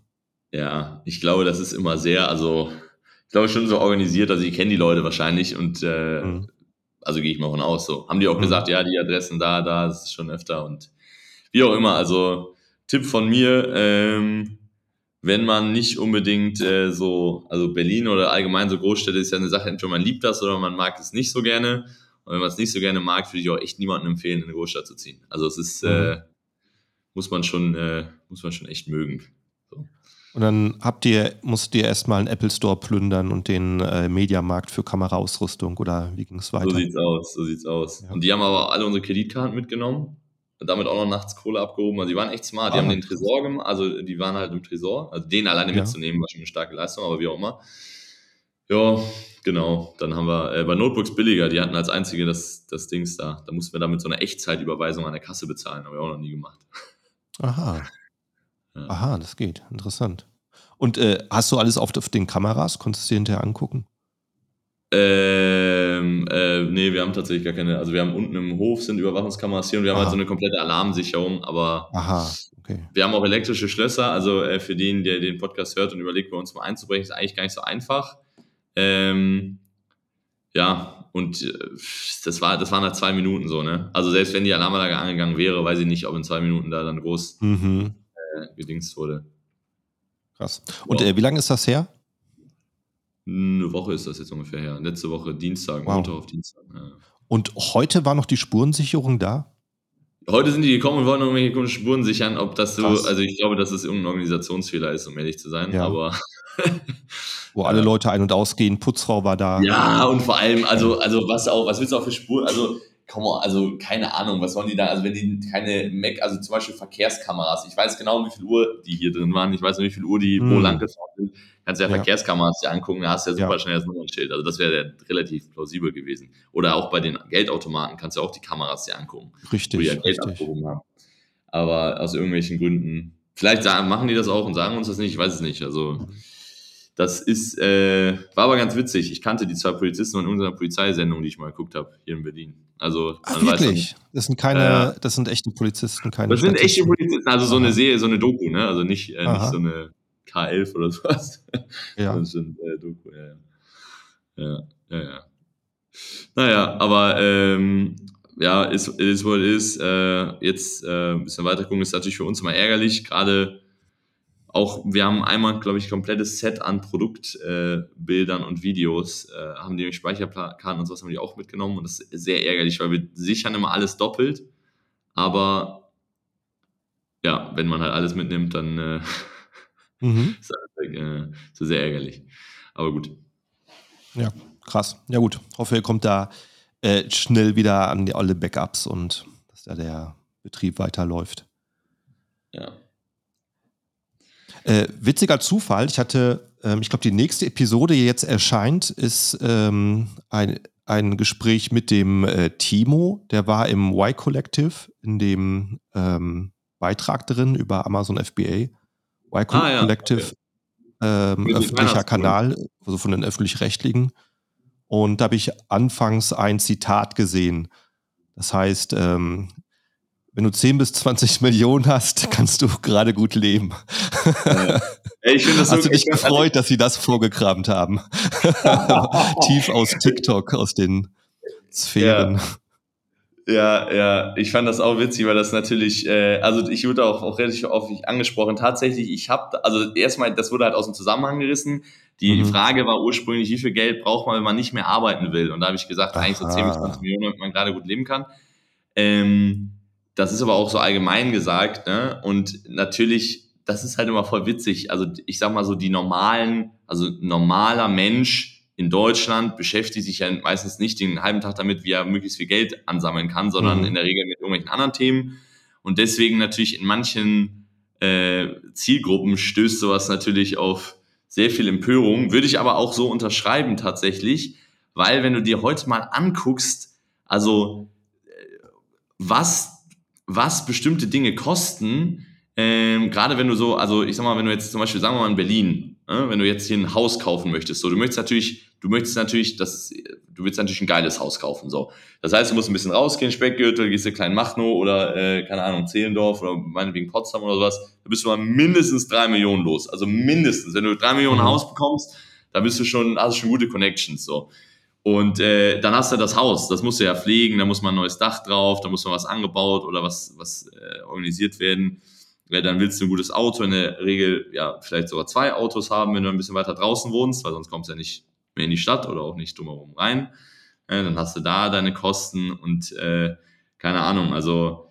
Ja, ich glaube, das ist immer sehr, also ich glaube schon so organisiert, also ich kenne die Leute wahrscheinlich und äh, mhm also gehe ich mal von aus so. Haben die auch mhm. gesagt, ja, die Adressen da, da, das ist schon öfter und wie auch immer. Also Tipp von mir, ähm, wenn man nicht unbedingt äh, so, also Berlin oder allgemein so Großstädte ist ja eine Sache, entweder man liebt das oder man mag es nicht so gerne. Und wenn man es nicht so gerne mag, würde ich auch echt niemandem empfehlen, in eine Großstadt zu ziehen. Also es ist, mhm. äh, muss man schon, äh, muss man schon echt mögen. So. Und dann habt ihr, musst ihr erstmal einen Apple Store plündern und den äh, Mediamarkt für Kameraausrüstung oder wie ging es weiter? So sieht's aus, so sieht's aus. Ja. Und die haben aber alle unsere Kreditkarten mitgenommen damit auch noch nachts Kohle abgehoben. Also die waren echt smart. Die ah, haben den Tresor gemacht, also die waren halt im Tresor. Also den alleine ja. mitzunehmen war schon eine starke Leistung, aber wie auch immer. Ja, genau. Dann haben wir äh, bei Notebooks billiger, die hatten als einzige das, das Dings da. Da mussten wir damit so eine Echtzeitüberweisung an der Kasse bezahlen. Haben wir auch noch nie gemacht. Aha. Ja. Aha, das geht. Interessant. Und äh, hast du alles auf, auf den Kameras? Konntest du dir hinterher angucken? Ähm, äh, nee, wir haben tatsächlich gar keine, also wir haben unten im Hof sind Überwachungskameras hier und wir Aha. haben halt so eine komplette Alarmsicherung, aber Aha, okay. wir haben auch elektrische Schlösser, also äh, für den, der den Podcast hört und überlegt, bei uns mal einzubrechen, ist eigentlich gar nicht so einfach. Ähm, ja, und äh, das war, das waren halt zwei Minuten so, ne? Also selbst wenn die Alarmanlage angegangen wäre, weiß ich nicht, ob in zwei Minuten da dann groß mhm. äh, gedingst wurde. Krass. Und äh, wie lange ist das her? Eine Woche ist das jetzt ungefähr her. Letzte Woche Dienstag, wow. Montag auf Dienstag. Ja. Und heute war noch die Spurensicherung da? Heute sind die gekommen und wollen irgendwelche Spuren sichern, ob das so, Krass. also ich glaube, dass es irgendein Organisationsfehler ist, um ehrlich zu sein, ja. aber. Wo alle Leute ein- und ausgehen, Putzfrau war da. Ja, und vor allem, also, also was auch, was willst du auch für Spuren, also komm mal, also keine Ahnung, was sollen die da, also wenn die keine Mac, also zum Beispiel Verkehrskameras, ich weiß genau, wie viel Uhr die hier drin waren, ich weiß nicht, wie viel Uhr die hm. wo lang gefahren sind, kannst du ja, ja, Verkehrskameras dir angucken, da hast du ja super ja. schnell das Nummernschild, also das wäre relativ plausibel gewesen. Oder auch bei den Geldautomaten kannst du auch die Kameras dir angucken. Richtig, wo die ja Geld abgehoben haben. Aber aus irgendwelchen Gründen, vielleicht sagen, machen die das auch und sagen uns das nicht, ich weiß es nicht, also... Das ist, äh, war aber ganz witzig. Ich kannte die zwei Polizisten in unserer Polizeisendung, die ich mal geguckt habe, hier in Berlin. Also, Ach, wirklich? Dann, das sind keine, äh, das sind echte Polizisten, keine Das sind echte Polizisten, also so eine Serie, so eine Doku, ne? Also nicht, äh, nicht so eine K11 oder sowas. Ja. Das sind äh, Doku, ja, ja. Ja, ja, ja. Naja, aber ähm, ja, ist, ist wohl ist. Äh, jetzt äh, ein bisschen weiter gucken, ist natürlich für uns immer ärgerlich, gerade auch, wir haben einmal, glaube ich, ein komplettes Set an Produktbildern äh, und Videos, äh, haben die Speicherkarten und sowas haben die auch mitgenommen und das ist sehr ärgerlich, weil wir sichern immer alles doppelt, aber ja, wenn man halt alles mitnimmt, dann äh, mhm. ist das äh, sehr ärgerlich. Aber gut. Ja, krass. Ja gut, hoffe, ihr kommt da äh, schnell wieder an die alle Backups und dass da der Betrieb weiterläuft. Ja. Äh, witziger Zufall, ich hatte, ähm, ich glaube, die nächste Episode, die jetzt erscheint, ist ähm, ein, ein Gespräch mit dem äh, Timo, der war im Y Collective, in dem ähm, Beitrag drin über Amazon FBA. Y ah, Collective, ja, okay. ähm, öffentlicher Kanal, also von den öffentlich-rechtlichen. Und da habe ich anfangs ein Zitat gesehen. Das heißt, ähm, wenn du 10 bis 20 Millionen hast, kannst du gerade gut leben. Ja. Ich das Hast so du dich gefreut, dass sie das vorgekramt haben? Tief aus TikTok, aus den Sphären. Ja. Ja, ja, ich fand das auch witzig, weil das natürlich, äh, also ich wurde auch, auch relativ oft angesprochen. Tatsächlich, ich habe, also erstmal, das wurde halt aus dem Zusammenhang gerissen. Die mhm. Frage war ursprünglich, wie viel Geld braucht man, wenn man nicht mehr arbeiten will? Und da habe ich gesagt, Aha. eigentlich so 10 bis 20 Millionen, damit man gerade gut leben kann. Ähm, das ist aber auch so allgemein gesagt, ne? Und natürlich, das ist halt immer voll witzig. Also ich sag mal so, die normalen, also normaler Mensch in Deutschland beschäftigt sich ja meistens nicht den halben Tag damit, wie er möglichst viel Geld ansammeln kann, sondern mhm. in der Regel mit irgendwelchen anderen Themen. Und deswegen natürlich in manchen äh, Zielgruppen stößt sowas natürlich auf sehr viel Empörung. Würde ich aber auch so unterschreiben tatsächlich, weil wenn du dir heute mal anguckst, also äh, was was bestimmte Dinge kosten, ähm, gerade wenn du so, also ich sag mal, wenn du jetzt zum Beispiel, sagen wir mal in Berlin, äh, wenn du jetzt hier ein Haus kaufen möchtest, so, du möchtest natürlich, du möchtest natürlich, das, du willst natürlich ein geiles Haus kaufen, so. Das heißt, du musst ein bisschen rausgehen, Speckgürtel, gehst du kleinen Machnow oder, äh, keine Ahnung, Zehlendorf oder meinetwegen Potsdam oder sowas, da bist du mal mindestens drei Millionen los. Also mindestens. Wenn du drei Millionen mhm. Haus bekommst, da bist du schon, hast du schon gute Connections, so. Und äh, dann hast du das Haus, das musst du ja pflegen, da muss man ein neues Dach drauf, da muss man was angebaut oder was, was äh, organisiert werden. ja, dann willst du ein gutes Auto, in der Regel ja vielleicht sogar zwei Autos haben, wenn du ein bisschen weiter draußen wohnst, weil sonst kommst du ja nicht mehr in die Stadt oder auch nicht drumherum rein. Äh, dann hast du da deine Kosten und äh, keine Ahnung, also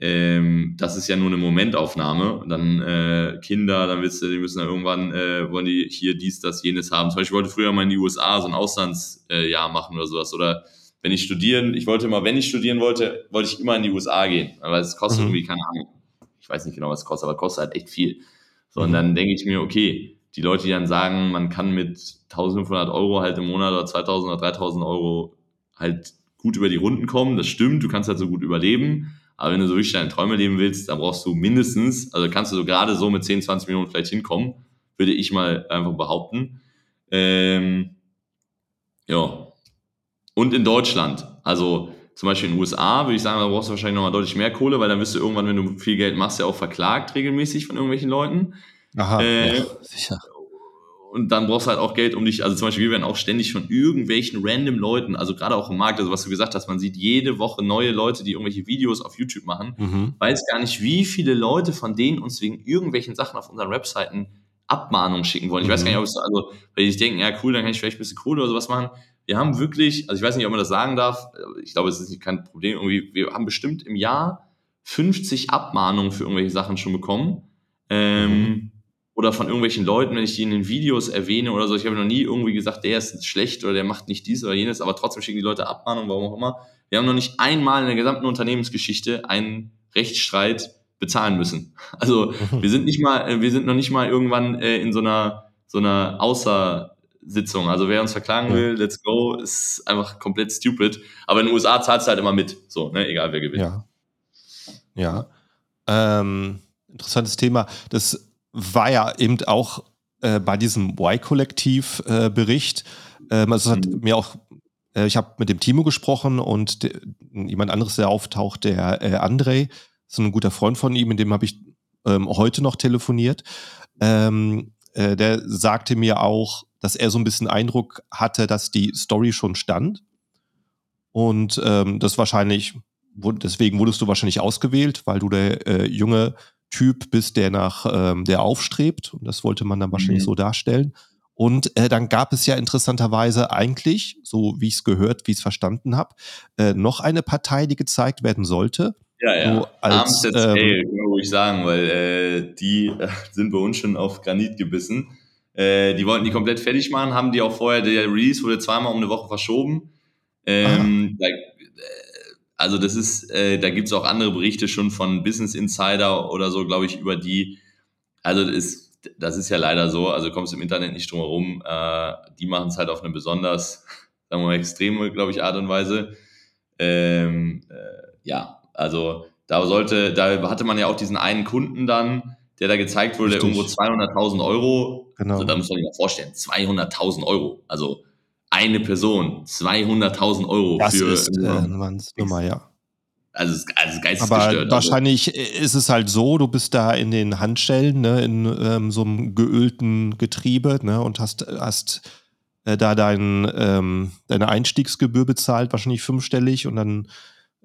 ähm, das ist ja nur eine Momentaufnahme. Und dann äh, Kinder, dann willst du, die müssen dann irgendwann, äh, wollen die hier dies, das, jenes haben. Zum Beispiel wollte ich früher mal in die USA so ein Auslandsjahr äh, machen oder sowas. Oder wenn ich studieren, ich wollte immer, wenn ich studieren wollte, wollte ich immer in die USA gehen. Weil es kostet mhm. irgendwie, keine Ahnung, ich weiß nicht genau, was es kostet, aber kostet halt echt viel. So, und dann denke ich mir, okay, die Leute, die dann sagen, man kann mit 1500 Euro halt im Monat oder 2000 oder 3000 Euro halt gut über die Runden kommen, das stimmt, du kannst halt so gut überleben. Aber wenn du so richtig deine Träume leben willst, dann brauchst du mindestens, also kannst du so gerade so mit 10, 20 Millionen vielleicht hinkommen, würde ich mal einfach behaupten. Ähm, ja. Und in Deutschland, also zum Beispiel in den USA, würde ich sagen, da brauchst du wahrscheinlich nochmal deutlich mehr Kohle, weil dann wirst du irgendwann, wenn du viel Geld machst, ja auch verklagt regelmäßig von irgendwelchen Leuten. Aha, äh, ja, sicher und dann brauchst du halt auch Geld, um dich, also zum Beispiel, wir werden auch ständig von irgendwelchen random Leuten, also gerade auch im Markt, also was du gesagt hast, man sieht jede Woche neue Leute, die irgendwelche Videos auf YouTube machen, mhm. weiß gar nicht, wie viele Leute von denen uns wegen irgendwelchen Sachen auf unseren Webseiten Abmahnungen schicken wollen. Ich mhm. weiß gar nicht, ob es, also, weil ich denke, ja cool, dann kann ich vielleicht ein bisschen Kohle oder sowas machen. Wir haben wirklich, also ich weiß nicht, ob man das sagen darf, ich glaube, es ist kein Problem, irgendwie, wir haben bestimmt im Jahr 50 Abmahnungen für irgendwelche Sachen schon bekommen. Ähm, mhm oder von irgendwelchen Leuten, wenn ich die in den Videos erwähne oder so. Ich habe noch nie irgendwie gesagt, der ist schlecht oder der macht nicht dies oder jenes, aber trotzdem schicken die Leute Abmahnung, warum auch immer. Wir haben noch nicht einmal in der gesamten Unternehmensgeschichte einen Rechtsstreit bezahlen müssen. Also wir sind nicht mal, äh, wir sind noch nicht mal irgendwann äh, in so einer so einer Außersitzung. Also wer uns verklagen will, let's go, ist einfach komplett stupid. Aber in den USA zahlst du halt immer mit, so, ne? egal wer gewinnt. Ja. Ja. Ähm, interessantes Thema. Das war ja eben auch äh, bei diesem Y-Kollektiv-Bericht. Äh, ähm, also es hat mhm. mir auch, äh, ich habe mit dem Timo gesprochen und de, jemand anderes, der auftaucht, der äh, André, ist ein guter Freund von ihm, mit dem habe ich ähm, heute noch telefoniert. Ähm, äh, der sagte mir auch, dass er so ein bisschen Eindruck hatte, dass die Story schon stand. Und ähm, das wahrscheinlich, deswegen wurdest du wahrscheinlich ausgewählt, weil du der äh, junge Typ bist, der nach, ähm, der aufstrebt. Und das wollte man dann wahrscheinlich mhm. so darstellen. Und äh, dann gab es ja interessanterweise eigentlich, so wie ich es gehört, wie ich es verstanden habe, äh, noch eine Partei, die gezeigt werden sollte. Ja, ja. So als, ähm, kann man ruhig sagen, weil äh, die äh, sind bei uns schon auf Granit gebissen. Äh, die wollten die komplett fertig machen, haben die auch vorher, der Release wurde zweimal um eine Woche verschoben. Ähm, da, also das ist, äh, da gibt es auch andere Berichte schon von Business Insider oder so, glaube ich, über die, also das ist, das ist ja leider so, also kommst im Internet nicht drum herum, äh, die machen es halt auf eine besonders, sagen wir mal, extreme, glaube ich, Art und Weise. Ähm, äh, ja, also da sollte, da hatte man ja auch diesen einen Kunden dann, der da gezeigt wurde, Richtig. der irgendwo 200.000 Euro, genau. also da muss man sich mal vorstellen, 200.000 Euro, also eine Person 200.000 Euro das für. Ist, äh, Nummer, ja. Also, also geistesgestört. Aber wahrscheinlich also. ist es halt so, du bist da in den Handstellen, ne, in ähm, so einem geölten Getriebe, ne, und hast, hast äh, da dein, ähm, deine Einstiegsgebühr bezahlt, wahrscheinlich fünfstellig und dann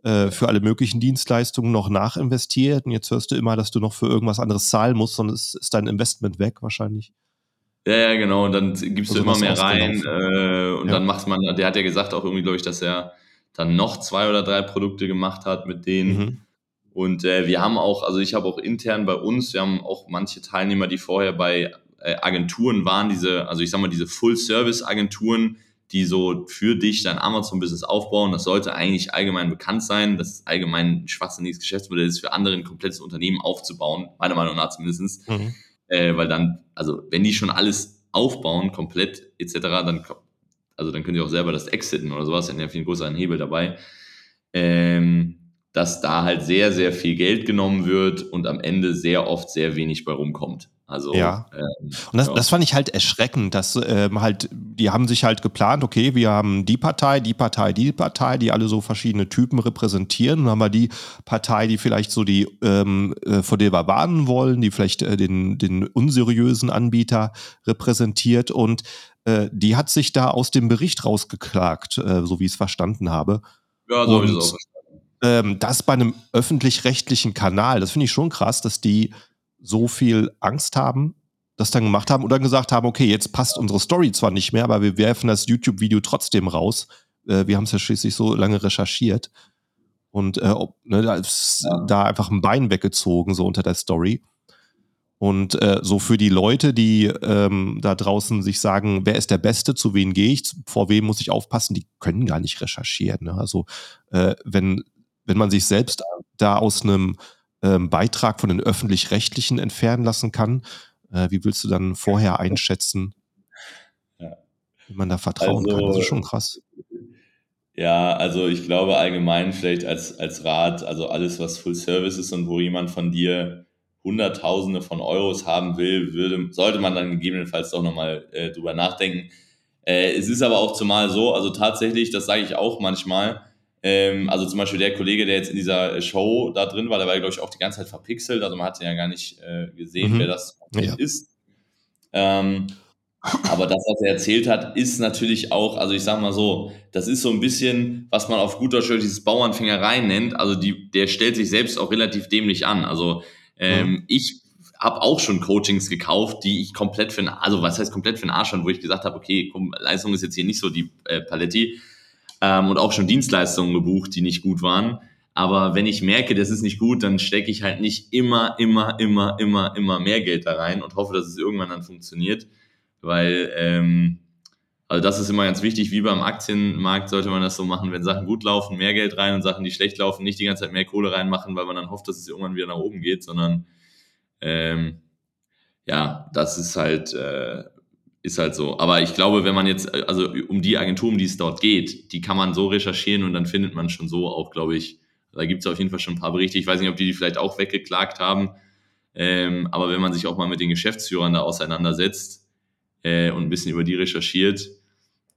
äh, für alle möglichen Dienstleistungen noch nachinvestiert. Und jetzt hörst du immer, dass du noch für irgendwas anderes zahlen musst, sonst ist dein Investment weg wahrscheinlich. Ja, ja, genau. Und dann gibst also du immer mehr rein. Äh, und ja. dann macht man, der hat ja gesagt auch irgendwie, glaube ich, dass er dann noch zwei oder drei Produkte gemacht hat mit denen. Mhm. Und äh, wir haben auch, also ich habe auch intern bei uns, wir haben auch manche Teilnehmer, die vorher bei äh, Agenturen waren, diese, also ich sag mal, diese Full-Service-Agenturen, die so für dich dein Amazon-Business aufbauen. Das sollte eigentlich allgemein bekannt sein, dass es allgemein ein schwachsinniges Geschäftsmodell ist, für andere ein komplettes Unternehmen aufzubauen, meiner Meinung nach zumindest. Mhm äh, weil dann, also wenn die schon alles aufbauen, komplett etc., dann, also dann können sie auch selber das exiten oder sowas, dann ja viel größeren Hebel dabei. Ähm, dass da halt sehr, sehr viel Geld genommen wird und am Ende sehr oft sehr wenig bei rumkommt. Also, ja. Ähm, und das, ja. das fand ich halt erschreckend, dass ähm, halt, die haben sich halt geplant, okay, wir haben die Partei, die Partei, die Partei, die alle so verschiedene Typen repräsentieren. Und dann haben wir die Partei, die vielleicht so die, ähm, äh, vor der wir warnen wollen, die vielleicht äh, den, den unseriösen Anbieter repräsentiert. Und äh, die hat sich da aus dem Bericht rausgeklagt, äh, so wie ich es verstanden habe. Ja, so habe ich es auch verstanden ähm, das bei einem öffentlich-rechtlichen Kanal, das finde ich schon krass, dass die so viel Angst haben, das dann gemacht haben oder gesagt haben, okay, jetzt passt unsere Story zwar nicht mehr, aber wir werfen das YouTube-Video trotzdem raus. Äh, wir haben es ja schließlich so lange recherchiert und äh, ne, da, ist ja. da einfach ein Bein weggezogen, so unter der Story. Und äh, so für die Leute, die ähm, da draußen sich sagen, wer ist der Beste, zu wem gehe ich, vor wem muss ich aufpassen, die können gar nicht recherchieren. Ne? Also äh, wenn, wenn man sich selbst da aus einem ähm, Beitrag von den öffentlich-rechtlichen entfernen lassen kann, äh, wie willst du dann vorher einschätzen, ja. wie man da vertrauen also, kann? Das ist schon krass. Ja, also ich glaube allgemein vielleicht als, als Rat, also alles, was Full Service ist und wo jemand von dir Hunderttausende von Euros haben will, würde, sollte man dann gegebenenfalls doch nochmal äh, drüber nachdenken. Äh, es ist aber auch zumal so, also tatsächlich, das sage ich auch manchmal, ähm, also zum Beispiel der Kollege, der jetzt in dieser Show da drin war, der war, glaube ich, auch die ganze Zeit verpixelt, also man hat ja gar nicht äh, gesehen, mhm. wer das ja. ist. Ähm, aber das, was er erzählt hat, ist natürlich auch, also ich sag mal so, das ist so ein bisschen, was man auf guter Deutsch dieses Bauernfängerei nennt. Also die, der stellt sich selbst auch relativ dämlich an. Also ähm, mhm. ich habe auch schon Coachings gekauft, die ich komplett für also was heißt komplett für den Arsch wo ich gesagt habe, okay, komm, Leistung ist jetzt hier nicht so die äh, Paletti ähm, und auch schon Dienstleistungen gebucht, die nicht gut waren. Aber wenn ich merke, das ist nicht gut, dann stecke ich halt nicht immer, immer, immer, immer, immer mehr Geld da rein und hoffe, dass es irgendwann dann funktioniert. Weil ähm, also das ist immer ganz wichtig, wie beim Aktienmarkt sollte man das so machen, wenn Sachen gut laufen, mehr Geld rein und Sachen, die schlecht laufen, nicht die ganze Zeit mehr Kohle reinmachen, weil man dann hofft, dass es irgendwann wieder nach oben geht, sondern ähm, ja, das ist halt, äh, ist halt so. Aber ich glaube, wenn man jetzt, also um die Agentur, um die es dort geht, die kann man so recherchieren und dann findet man schon so auch, glaube ich, da gibt es auf jeden Fall schon ein paar Berichte. Ich weiß nicht, ob die die vielleicht auch weggeklagt haben. Ähm, aber wenn man sich auch mal mit den Geschäftsführern da auseinandersetzt, äh, und ein bisschen über die recherchiert.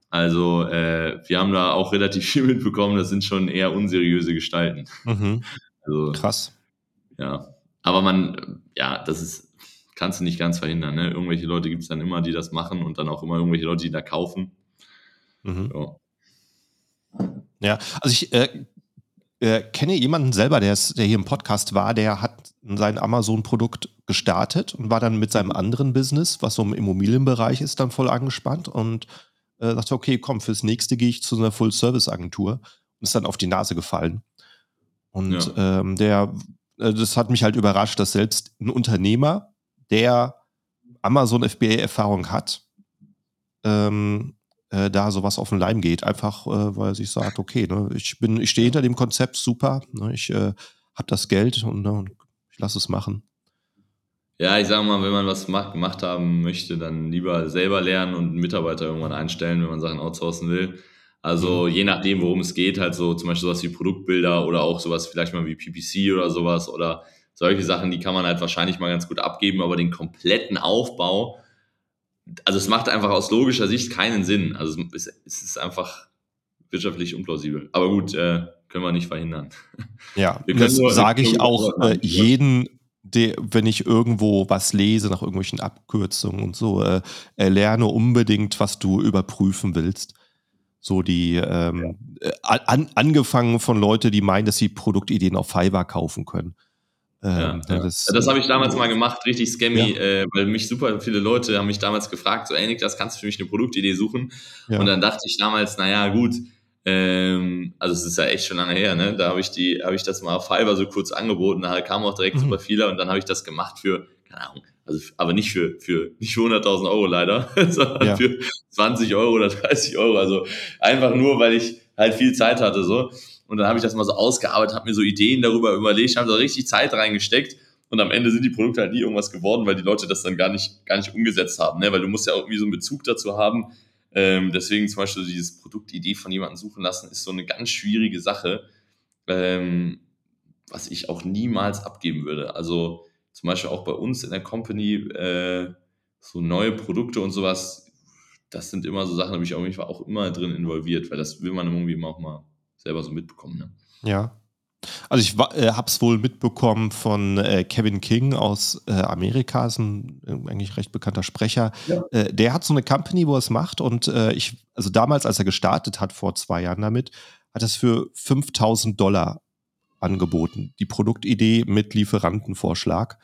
Also äh, wir haben da auch relativ viel mitbekommen, das sind schon eher unseriöse Gestalten. Mhm. Also, Krass. Ja, aber man, ja, das ist, kannst du nicht ganz verhindern. Ne? Irgendwelche Leute gibt es dann immer, die das machen und dann auch immer irgendwelche Leute, die da kaufen. Mhm. Ja. ja, also ich äh, äh, kenne jemanden selber, der, ist, der hier im Podcast war, der hat sein Amazon-Produkt gestartet und war dann mit seinem anderen Business, was so im Immobilienbereich ist, dann voll angespannt und äh, sagte, okay, komm, fürs nächste gehe ich zu einer Full-Service-Agentur und ist dann auf die Nase gefallen. Und ja. ähm, der, äh, das hat mich halt überrascht, dass selbst ein Unternehmer, der Amazon FBA-Erfahrung hat, ähm, äh, da sowas auf den Leim geht, einfach äh, weil er sich sagt, okay, ne, ich bin, ich stehe hinter dem Konzept, super, ne, ich äh, habe das Geld und ne, ich lasse es machen. Ja, ich sage mal, wenn man was macht, gemacht haben möchte, dann lieber selber lernen und einen Mitarbeiter irgendwann einstellen, wenn man Sachen outsourcen will. Also mhm. je nachdem, worum es geht, halt so zum Beispiel sowas wie Produktbilder oder auch sowas vielleicht mal wie PPC oder sowas oder solche Sachen, die kann man halt wahrscheinlich mal ganz gut abgeben, aber den kompletten Aufbau, also es macht einfach aus logischer Sicht keinen Sinn. Also es, ist einfach wirtschaftlich unplausibel. Aber gut, äh, können wir nicht verhindern. Ja, das sage ich auch äh, jeden de, wenn ich irgendwo was lese nach irgendwelchen Abkürzungen und so, äh, lerne unbedingt, was du überprüfen willst. So die ähm, ja. Äh, an, angefangen von Leuten, die meinen, dass sie Produktideen auf Fiverr kaufen können. Ähm, ja, ja. Das, das habe ich damals äh, mal gemacht, richtig scammy, äh, weil mich super viele Leute haben mich damals gefragt, so, ey das kannst du für mich eine Produktidee suchen? Und dann dachte ich damals, naja, gut, ähm, also es ist ja echt schon lange her, ne? Da habe ich die, habe ich das mal auf Fiverr so kurz angeboten, da kam auch direkt mhm. super viele und dann habe ich das gemacht für, keine Ahnung, also aber nicht für, für nicht für 100.000 Euro leider, sondern ja. für 20 Euro oder 30 Euro. Also einfach nur, weil ich halt viel Zeit hatte so. Und dann habe ich das mal so ausgearbeitet, habe mir so Ideen darüber überlegt, habe da richtig Zeit reingesteckt und am Ende sind die Produkte halt nie irgendwas geworden, weil die Leute das dann gar nicht, gar nicht umgesetzt haben, ne? Weil du musst ja auch irgendwie so einen Bezug dazu haben, ähm, deswegen zum Beispiel dieses Produktidee von jemandem suchen lassen, ist so eine ganz schwierige Sache, ähm, was ich auch niemals abgeben würde. Also zum Beispiel auch bei uns in der Company, äh, so neue Produkte und sowas, das sind immer so Sachen, da bin ich Fall auch immer drin involviert, weil das will man irgendwie immer auch mal selber so mitbekommen. Ne? Ja, also ich äh, habe es wohl mitbekommen von äh, Kevin King aus äh, Amerika, ist ein äh, eigentlich recht bekannter Sprecher. Ja. Äh, der hat so eine Company, wo er es macht und äh, ich, also damals, als er gestartet hat, vor zwei Jahren damit, hat er es für 5000 Dollar angeboten. Die Produktidee mit Lieferantenvorschlag.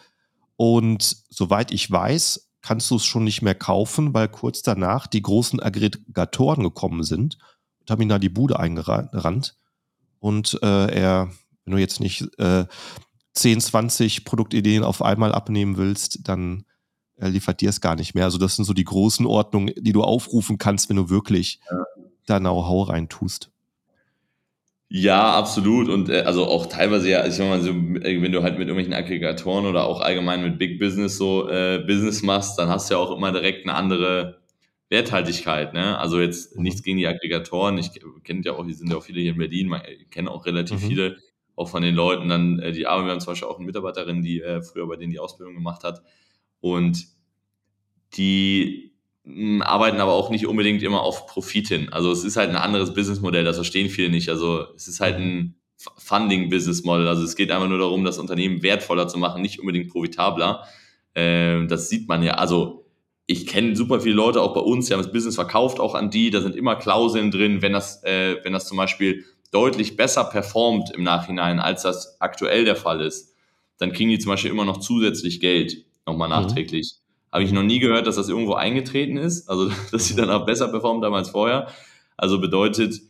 Und soweit ich weiß, kannst du es schon nicht mehr kaufen, weil kurz danach die großen Aggregatoren gekommen sind und haben ihn da die Bude eingerannt. Und äh, er, wenn du jetzt nicht äh, 10, 20 Produktideen auf einmal abnehmen willst, dann äh, liefert dir es gar nicht mehr. Also das sind so die großen Ordnungen, die du aufrufen kannst, wenn du wirklich ja. da Know-how reintust. Ja, absolut. Und äh, also auch teilweise ja, ich sag mal so, äh, wenn du halt mit irgendwelchen Aggregatoren oder auch allgemein mit Big Business so äh, Business machst, dann hast du ja auch immer direkt eine andere Werthaltigkeit. Ne? Also jetzt mhm. nichts gegen die Aggregatoren. Ich kenne ja auch, hier sind ja auch viele hier in Berlin, ich kenne auch relativ mhm. viele auch von den Leuten dann, äh, die arbeiten. Wir haben zum Beispiel auch eine Mitarbeiterin, die äh, früher bei denen die Ausbildung gemacht hat. Und die hm, arbeiten aber auch nicht unbedingt immer auf Profit hin. Also es ist halt ein anderes Businessmodell, das verstehen viele nicht. Also es ist halt ein Funding-Business-Modell. Also es geht einfach nur darum, das Unternehmen wertvoller zu machen, nicht unbedingt profitabler. Ähm, das sieht man ja. Also ich kenne super viele Leute auch bei uns, die haben das Business verkauft auch an die. Da sind immer Klauseln drin, wenn das, äh, wenn das zum Beispiel deutlich besser performt im Nachhinein, als das aktuell der Fall ist, dann kriegen die zum Beispiel immer noch zusätzlich Geld, nochmal mhm. nachträglich. Mhm. Habe ich noch nie gehört, dass das irgendwo eingetreten ist, also dass sie dann auch besser performt haben als vorher. Also bedeutet,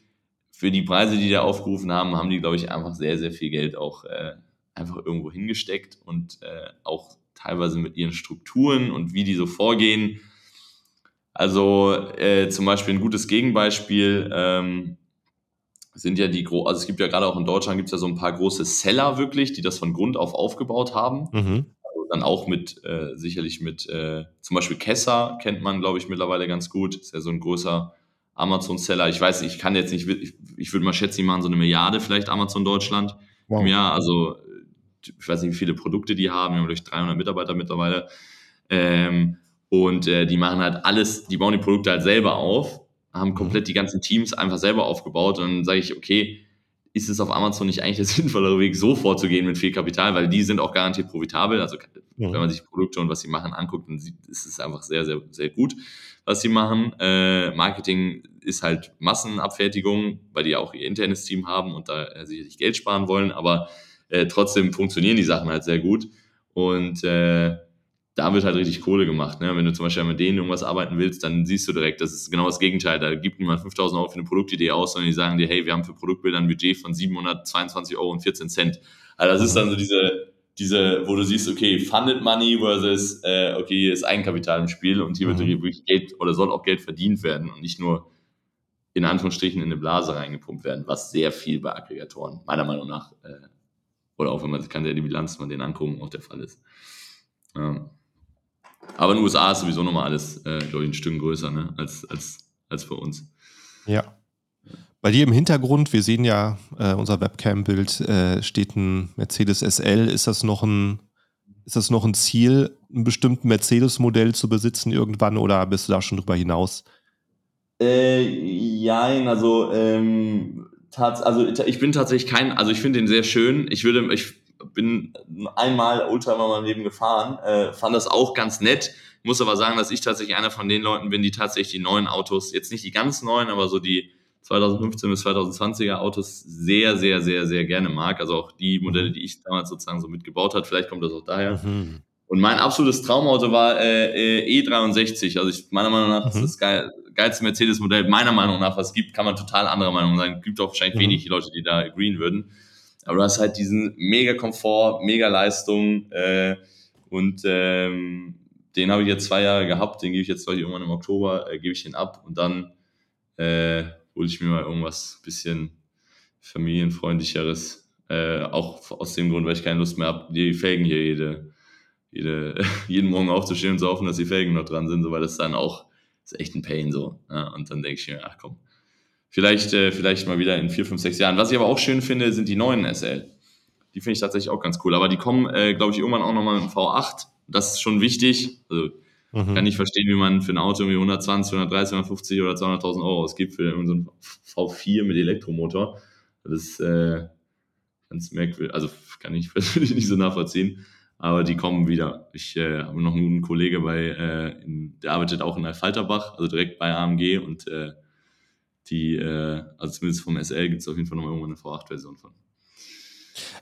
für die Preise, die da aufgerufen haben, haben die, glaube ich, einfach sehr, sehr viel Geld auch äh, einfach irgendwo hingesteckt und äh, auch teilweise mit ihren Strukturen und wie die so vorgehen. Also äh, zum Beispiel ein gutes Gegenbeispiel ähm, sind ja die, also es gibt ja gerade auch in Deutschland gibt es ja so ein paar große Seller wirklich, die das von Grund auf aufgebaut haben. Mhm dann auch mit, äh, sicherlich mit, äh, zum Beispiel Kessa kennt man, glaube ich, mittlerweile ganz gut. Ist ja so ein großer Amazon-Seller. Ich weiß, ich kann jetzt nicht, ich, ich würde mal schätzen, die machen so eine Milliarde vielleicht Amazon Deutschland wow. im Jahr. Also, ich weiß nicht, wie viele Produkte die haben. Wir haben, glaube 300 Mitarbeiter mittlerweile. Ähm, und äh, die machen halt alles, die bauen die Produkte halt selber auf, haben mhm. komplett die ganzen Teams einfach selber aufgebaut. Und dann sage ich, okay, ist es auf Amazon nicht eigentlich der sinnvollere Weg, so vorzugehen mit viel Kapital, weil die sind auch garantiert profitabel. Also wenn man sich Produkte und was sie machen anguckt, dann sieht, ist es einfach sehr, sehr, sehr gut, was sie machen. Äh, Marketing ist halt Massenabfertigung, weil die auch ihr internes Team haben und da äh, sicherlich Geld sparen wollen, aber äh, trotzdem funktionieren die Sachen halt sehr gut. Und äh, da wird halt richtig Kohle gemacht. Ne? Wenn du zum Beispiel mit denen irgendwas arbeiten willst, dann siehst du direkt, das ist genau das Gegenteil. Da gibt niemand 5000 Euro für eine Produktidee aus, sondern die sagen dir, hey, wir haben für Produktbilder ein Budget von 722 Euro und 14 Cent. Also das ist dann so diese, diese, wo du siehst, okay, Funded Money versus, äh, okay, hier ist Eigenkapital im Spiel und hier mhm. wird wirklich Geld oder soll auch Geld verdient werden und nicht nur in Anführungsstrichen in eine Blase reingepumpt werden, was sehr viel bei Aggregatoren, meiner Meinung nach, äh, oder auch wenn man kann ja die Bilanz von denen angucken, auch der Fall ist. Ja. Aber in den USA ist sowieso nochmal alles, äh, glaube ich, ein Stück größer ne? als, als, als für uns. Ja. Bei dir im Hintergrund, wir sehen ja, äh, unser Webcam-Bild äh, steht ein Mercedes SL. Ist das noch ein, ist das noch ein Ziel, ein bestimmtes Mercedes-Modell zu besitzen irgendwann oder bist du da schon drüber hinaus? Äh, jein, also, ähm, also ich bin tatsächlich kein, also ich finde den sehr schön. Ich würde, ich bin einmal Ultra in meinem Leben gefahren, äh, fand das auch ganz nett. Muss aber sagen, dass ich tatsächlich einer von den Leuten bin, die tatsächlich die neuen Autos, jetzt nicht die ganz neuen, aber so die 2015 bis 2020er Autos sehr, sehr, sehr, sehr gerne mag. Also auch die Modelle, die ich damals sozusagen so mitgebaut hat. Vielleicht kommt das auch daher. Mhm. Und mein absolutes Traumauto war äh, äh, E63. Also ich, meiner Meinung nach mhm. ist das geil, geilste Mercedes-Modell. Meiner Meinung nach, was es gibt, kann man total anderer Meinung sein. Es gibt auch wahrscheinlich mhm. wenig Leute, die da agreeen würden. Aber du hast halt diesen mega Komfort, mega Leistung äh, und ähm, den habe ich jetzt zwei Jahre gehabt, den gebe ich jetzt ich irgendwann im Oktober, äh, gebe ich den ab und dann äh, hole ich mir mal irgendwas bisschen familienfreundlicheres. Äh, auch aus dem Grund, weil ich keine Lust mehr habe, die Felgen hier jede, jede, jeden Morgen aufzustehen und zu hoffen, dass die Felgen noch dran sind, so, weil das dann auch ist echt ein Pain so. Ja, und dann denke ich mir, ach komm, Vielleicht, äh, vielleicht mal wieder in vier, fünf, sechs Jahren. Was ich aber auch schön finde, sind die neuen SL. Die finde ich tatsächlich auch ganz cool. Aber die kommen, äh, glaube ich, irgendwann auch nochmal mit dem V8. Das ist schon wichtig. Also mhm. kann ich verstehen, wie man für ein Auto irgendwie 120, 130, 150 oder 200.000 Euro ausgibt für so V4 mit Elektromotor. Das ist äh, ganz merkwürdig. Also kann ich persönlich nicht so nachvollziehen. Aber die kommen wieder. Ich äh, habe noch einen Kollege bei, äh, in, der arbeitet auch in Alfalterbach, also direkt bei AMG und äh, die, äh, also zumindest vom SL gibt es auf jeden Fall noch irgendwann eine V8-Version von.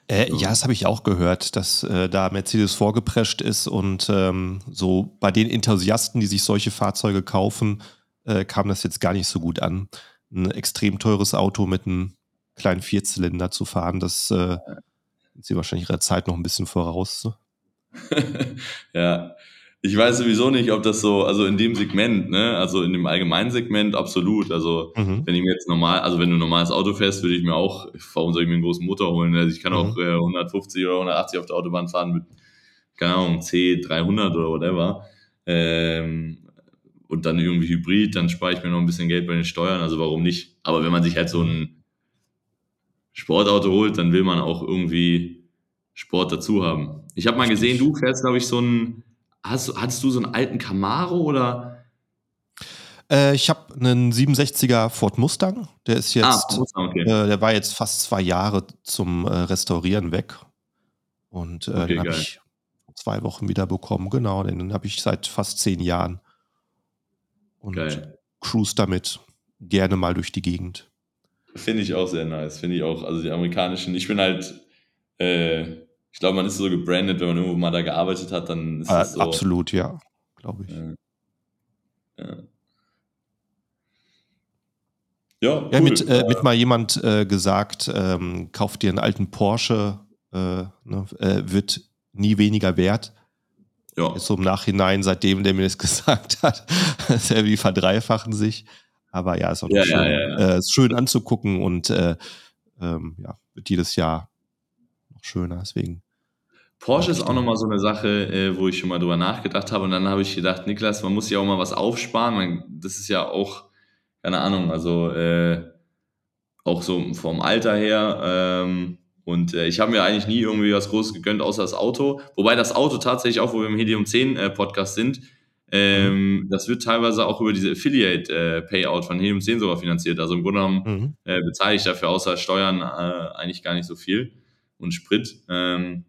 Äh, ja. ja, das habe ich auch gehört, dass äh, da Mercedes vorgeprescht ist und ähm, so bei den Enthusiasten, die sich solche Fahrzeuge kaufen, kam das jetzt gar nicht so gut an. Ein extrem teures Auto mit einem kleinen Vierzylinder zu fahren, das sind sie wahrscheinlich ihrer Zeit noch ein bisschen voraus. ja, ich weiß sowieso nicht, ob das so, also in dem Segment, ne, also in dem allgemeinen Segment absolut. Also mhm. wenn ich mir jetzt normal, also wenn du ein normales Auto fährst, würde ich mir auch, warum soll ich mir einen großen Motor holen? Also ich kann mhm. auch äh, 150 oder 180 auf der Autobahn fahren mit, keine Ahnung, C300 oder whatever. Ähm, und dann irgendwie Hybrid, dann spare ich mir noch ein bisschen Geld bei den Steuern, also warum nicht? Aber wenn man sich halt so ein Sportauto holt, dann will man auch irgendwie Sport dazu haben. Ich habe mal gesehen, du fährst, glaube ich, so ein Hast, hattest du so einen alten Camaro oder? Äh, ich habe einen 67er Ford Mustang. Der ist ah, jetzt, ah, Mustang, okay. äh, der war jetzt fast zwei Jahre zum äh, Restaurieren weg. Und äh, okay, den habe ich zwei Wochen wieder bekommen. Genau, den habe ich seit fast zehn Jahren. Und geil. cruise damit gerne mal durch die Gegend. Finde ich auch sehr nice. Finde ich auch. Also die amerikanischen, ich bin halt äh, ich glaube, man ist so gebrandet, wenn man irgendwo mal da gearbeitet hat, dann ist äh, so. Absolut, ja, glaube ich. Ja. Ja, ja, cool. ja mit, äh, mit mal jemand äh, gesagt, ähm, kauf dir einen alten Porsche, äh, ne, äh, wird nie weniger wert. Ja. Ist so im Nachhinein, seitdem der mir das gesagt hat, ist irgendwie verdreifachen sich. Aber ja, ist auch ja, schön, ja, äh, ist schön anzugucken und ähm, ja, wird jedes Jahr noch schöner. Deswegen. Porsche ist auch nochmal so eine Sache, äh, wo ich schon mal drüber nachgedacht habe. Und dann habe ich gedacht, Niklas, man muss ja auch mal was aufsparen. Man, das ist ja auch, keine Ahnung, also äh, auch so vom Alter her. Ähm, und äh, ich habe mir eigentlich nie irgendwie was Großes gegönnt, außer das Auto. Wobei das Auto tatsächlich auch, wo wir im Helium 10 äh, Podcast sind, ähm, mhm. das wird teilweise auch über diese Affiliate-Payout äh, von Helium 10 sogar finanziert. Also im Grunde genommen mhm. Äh, bezahle ich dafür außer Steuern eigentlich gar nicht so viel und Sprit. Ähm,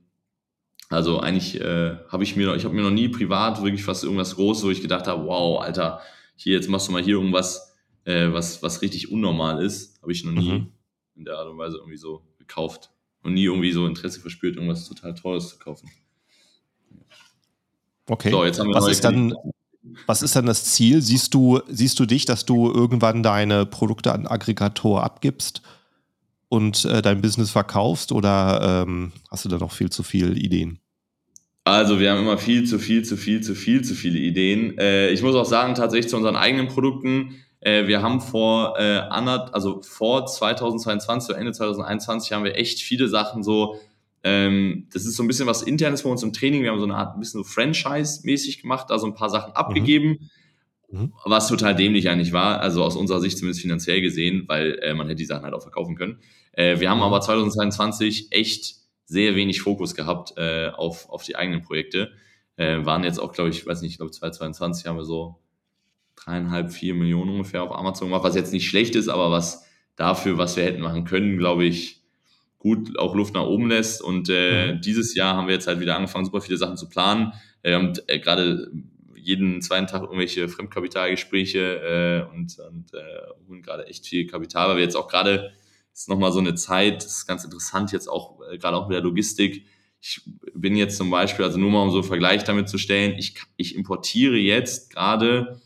also eigentlich äh, habe ich mir noch, ich habe mir noch nie privat wirklich fast irgendwas Großes, wo ich gedacht habe, wow, Alter, hier jetzt machst du mal hier irgendwas, äh, was, was richtig unnormal ist. Habe ich noch nie mhm. in der Art und Weise irgendwie so gekauft. Und nie irgendwie so Interesse verspürt, irgendwas total Teures zu kaufen. Okay. So, was ist dann, was ist dann das Ziel? Siehst du, siehst du dich, dass du irgendwann deine Produkte an Aggregator abgibst? Und äh, dein Business verkaufst oder ähm, hast du da noch viel zu viele Ideen? Also wir haben immer viel zu viel, zu viel, zu viel, zu viele Ideen. Äh, ich muss auch sagen, tatsächlich zu unseren eigenen Produkten, äh, wir haben vor äh, anderth, also vor 2022, Ende 2021 haben wir echt viele Sachen so, ähm, das ist so ein bisschen was internes bei uns im Training. Wir haben so eine Art ein bisschen so Franchise-mäßig gemacht, also ein paar Sachen abgegeben. Mhm Mhm. Was total dämlich eigentlich war, also aus unserer Sicht zumindest finanziell gesehen, weil äh, man hätte die Sachen halt auch verkaufen können. Äh, wir haben mhm. aber 2022 echt sehr wenig Fokus gehabt äh, auf, auf die eigenen Projekte. Äh, waren jetzt auch, glaube ich, weiß nicht, ich glaube 2022 haben wir so dreieinhalb, vier Millionen ungefähr auf Amazon gemacht, was jetzt nicht schlecht ist, aber was dafür, was wir hätten machen können, glaube ich, gut auch Luft nach oben lässt. Und äh, mhm. dieses Jahr haben wir jetzt halt wieder angefangen, super viele Sachen zu planen. Äh, und äh, gerade jeden zweiten Tag irgendwelche Fremdkapitalgespräche äh, und, und äh, holen gerade echt viel Kapital, weil wir jetzt auch gerade, ist nochmal so eine Zeit, das ist ganz interessant jetzt auch, äh, gerade auch mit der Logistik. Ich bin jetzt zum Beispiel, also nur mal um so einen Vergleich damit zu stellen, ich, ich importiere jetzt gerade,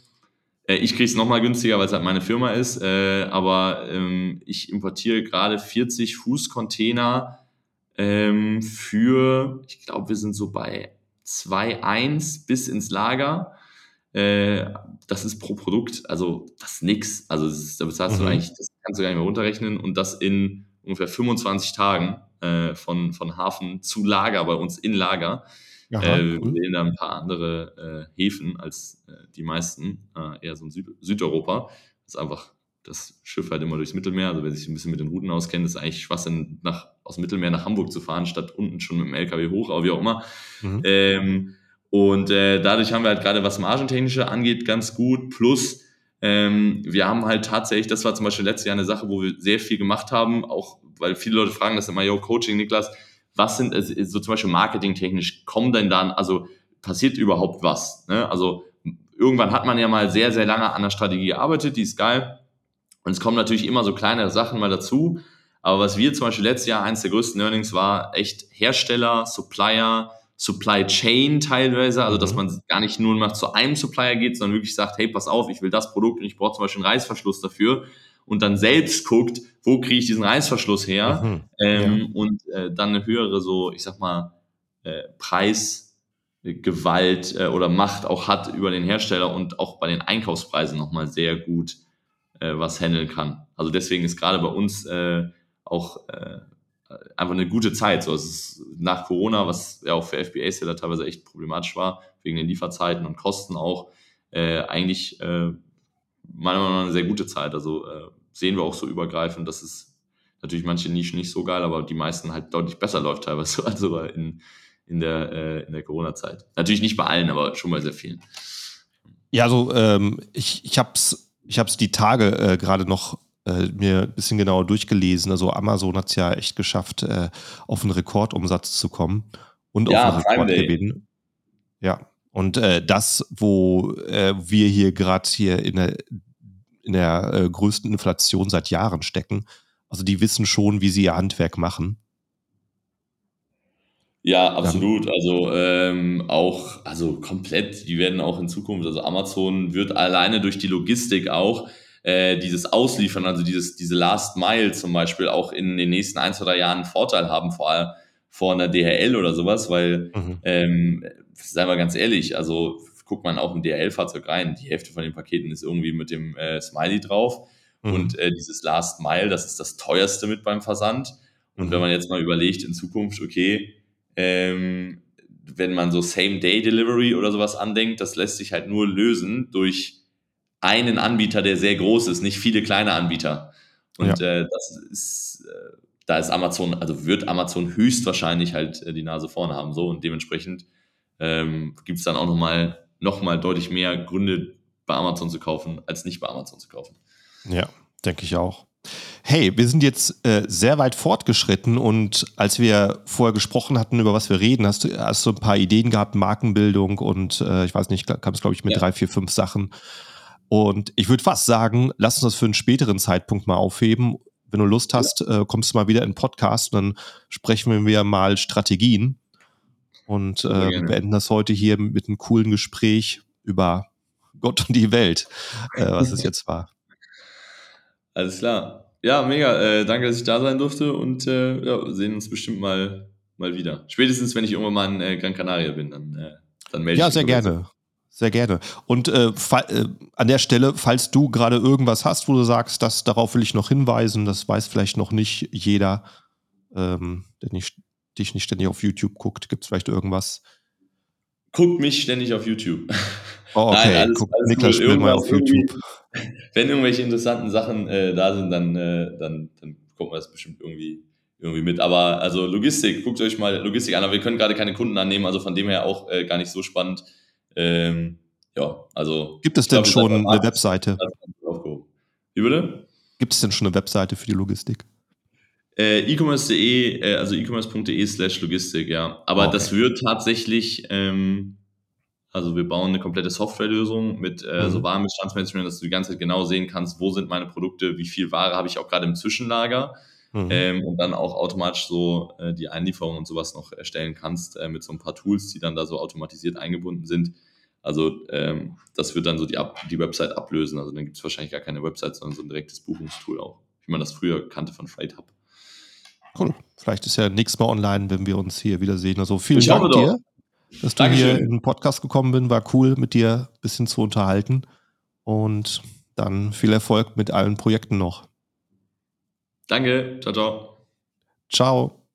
äh, ich kriege es nochmal günstiger, weil es halt meine Firma ist, äh, aber ähm, ich importiere gerade 40 Fußcontainer ähm, für, ich glaube, wir sind so bei 2,1 bis ins Lager. Äh, das ist pro Produkt, also das ist nix. Also das ist, da bezahlst mhm. du eigentlich, das kannst du gar nicht mehr runterrechnen und das in ungefähr 25 Tagen äh, von, von Hafen zu Lager bei uns in Lager. Aha, äh, cool. Wir wählen da ein paar andere äh, Häfen als äh, die meisten, äh, eher so in Süd Südeuropa. Das ist einfach das Schiff halt immer durchs Mittelmeer. Also wer sich ein bisschen mit den Routen auskennt, ist eigentlich Schwachsinn, nach, aus dem Mittelmeer nach Hamburg zu fahren, statt unten schon mit dem LKW hoch, aber wie auch immer. Mhm. Ähm, und äh, dadurch haben wir halt gerade, was Margentechnische angeht, ganz gut. Plus, ähm, wir haben halt tatsächlich, das war zum Beispiel letztes Jahr eine Sache, wo wir sehr viel gemacht haben, auch weil viele Leute fragen das immer, yo, Coaching, Niklas, was sind, so zum Beispiel marketingtechnisch, kommen denn dann, also passiert überhaupt was? Ne? Also irgendwann hat man ja mal sehr, sehr lange an der Strategie gearbeitet, die ist geil und es kommen natürlich immer so kleine Sachen mal dazu. Aber was wir zum Beispiel letztes Jahr, eines der größten Learnings war, echt Hersteller, Supplier, Supply Chain teilweise, also dass mhm. man gar nicht nur nach zu einem Supplier geht, sondern wirklich sagt, hey, pass auf, ich will das Produkt und ich brauche zum Beispiel einen Reißverschluss dafür und dann selbst guckt, wo kriege ich diesen Reißverschluss her mhm. ähm, ja. und äh, dann eine höhere so, ich sag mal, äh, Preisgewalt äh, oder Macht auch hat über den Hersteller und auch bei den Einkaufspreisen nochmal sehr gut äh, was handeln kann. Also deswegen ist gerade bei uns äh, auch äh, einfach eine gute Zeit. So, es ist nach Corona, was ja auch für FBA-Seller teilweise echt problematisch war, wegen den Lieferzeiten und Kosten auch, äh, eigentlich äh, meiner Meinung nach eine sehr gute Zeit. Also äh, sehen wir auch so übergreifend, dass es natürlich manche Nischen nicht so geil, aber die meisten halt deutlich besser läuft teilweise als sogar in, in der, äh, in der Corona-Zeit. Natürlich nicht bei allen, aber schon bei sehr vielen. Ja, also ähm, ich, ich habe es ich hab's die Tage äh, gerade noch äh, mir ein bisschen genauer durchgelesen. Also Amazon hat es ja echt geschafft, äh, auf einen Rekordumsatz zu kommen und ja, auf einen Rekordgewinn. Ja, und äh, das, wo äh, wir hier gerade hier in der, in der äh, größten Inflation seit Jahren stecken, also die wissen schon, wie sie ihr Handwerk machen. Ja, absolut. Also ähm, auch, also komplett, die werden auch in Zukunft, also Amazon wird alleine durch die Logistik auch äh, dieses Ausliefern, also dieses, diese Last Mile zum Beispiel auch in den nächsten ein, zwei, drei Jahren einen Vorteil haben, vor allem vor einer DHL oder sowas, weil, mhm. ähm, seien wir ganz ehrlich, also guckt man auch ein DHL-Fahrzeug rein, die Hälfte von den Paketen ist irgendwie mit dem äh, Smiley drauf mhm. und äh, dieses Last Mile, das ist das teuerste mit beim Versand. Und mhm. wenn man jetzt mal überlegt in Zukunft, okay, ähm, wenn man so Same-Day-Delivery oder sowas andenkt, das lässt sich halt nur lösen durch einen Anbieter, der sehr groß ist, nicht viele kleine Anbieter. Und ja. äh, das ist, äh, da ist Amazon, also wird Amazon höchstwahrscheinlich halt äh, die Nase vorne haben. So und dementsprechend ähm, gibt es dann auch nochmal noch mal deutlich mehr Gründe, bei Amazon zu kaufen, als nicht bei Amazon zu kaufen. Ja, denke ich auch. Hey, wir sind jetzt äh, sehr weit fortgeschritten und als wir vorher gesprochen hatten, über was wir reden, hast du, hast du ein paar Ideen gehabt, Markenbildung und äh, ich weiß nicht, kam es, glaube ich, mit ja. drei, vier, fünf Sachen. Und ich würde fast sagen, lass uns das für einen späteren Zeitpunkt mal aufheben. Wenn du Lust hast, ja. äh, kommst du mal wieder in den Podcast und dann sprechen wir mal Strategien und äh, beenden das heute hier mit einem coolen Gespräch über Gott und die Welt, äh, was es jetzt war. Alles klar. Ja, mega. Äh, danke, dass ich da sein durfte und äh, ja, sehen uns bestimmt mal, mal wieder. Spätestens, wenn ich irgendwann mal in äh, Gran Canaria bin, dann, äh, dann melde ja, ich mich. Ja, sehr gerne. Sehr gerne. Und äh, äh, an der Stelle, falls du gerade irgendwas hast, wo du sagst, dass darauf will ich noch hinweisen, das weiß vielleicht noch nicht jeder, ähm, der nicht, dich nicht ständig auf YouTube guckt, gibt es vielleicht irgendwas? Guckt mich ständig auf YouTube. Oh, okay. Nein, alles, Guck, alles Niklas cool. mal auf YouTube. Wenn irgendwelche interessanten Sachen äh, da sind, dann, äh, dann, dann gucken wir das bestimmt irgendwie, irgendwie mit. Aber also Logistik, guckt euch mal Logistik an, aber wir können gerade keine Kunden annehmen, also von dem her auch äh, gar nicht so spannend. Ähm, ja, also. Gibt es denn glaub, schon eine Webseite? Wie bitte? Gibt es denn schon eine Webseite für die Logistik? Äh, e-commerce.de, äh, also e-commerce.de slash Logistik, ja. Aber okay. das wird tatsächlich, ähm, also wir bauen eine komplette Softwarelösung mit äh, mhm. so Warenbestandsmanagement, dass du die ganze Zeit genau sehen kannst, wo sind meine Produkte, wie viel Ware habe ich auch gerade im Zwischenlager. Mhm. Ähm, und dann auch automatisch so äh, die Einlieferung und sowas noch erstellen kannst äh, mit so ein paar Tools, die dann da so automatisiert eingebunden sind. Also ähm, das wird dann so die, Ab die Website ablösen. Also dann gibt es wahrscheinlich gar keine Website, sondern so ein direktes Buchungstool auch, wie man das früher kannte von Freight Hub. Cool. Vielleicht ist ja nächstes Mal online, wenn wir uns hier wiedersehen. Also vielen ich Dank dir, dass du Dankeschön. hier in den Podcast gekommen bist. War cool, mit dir ein bisschen zu unterhalten. Und dann viel Erfolg mit allen Projekten noch. Danke. Ciao, ciao. Ciao.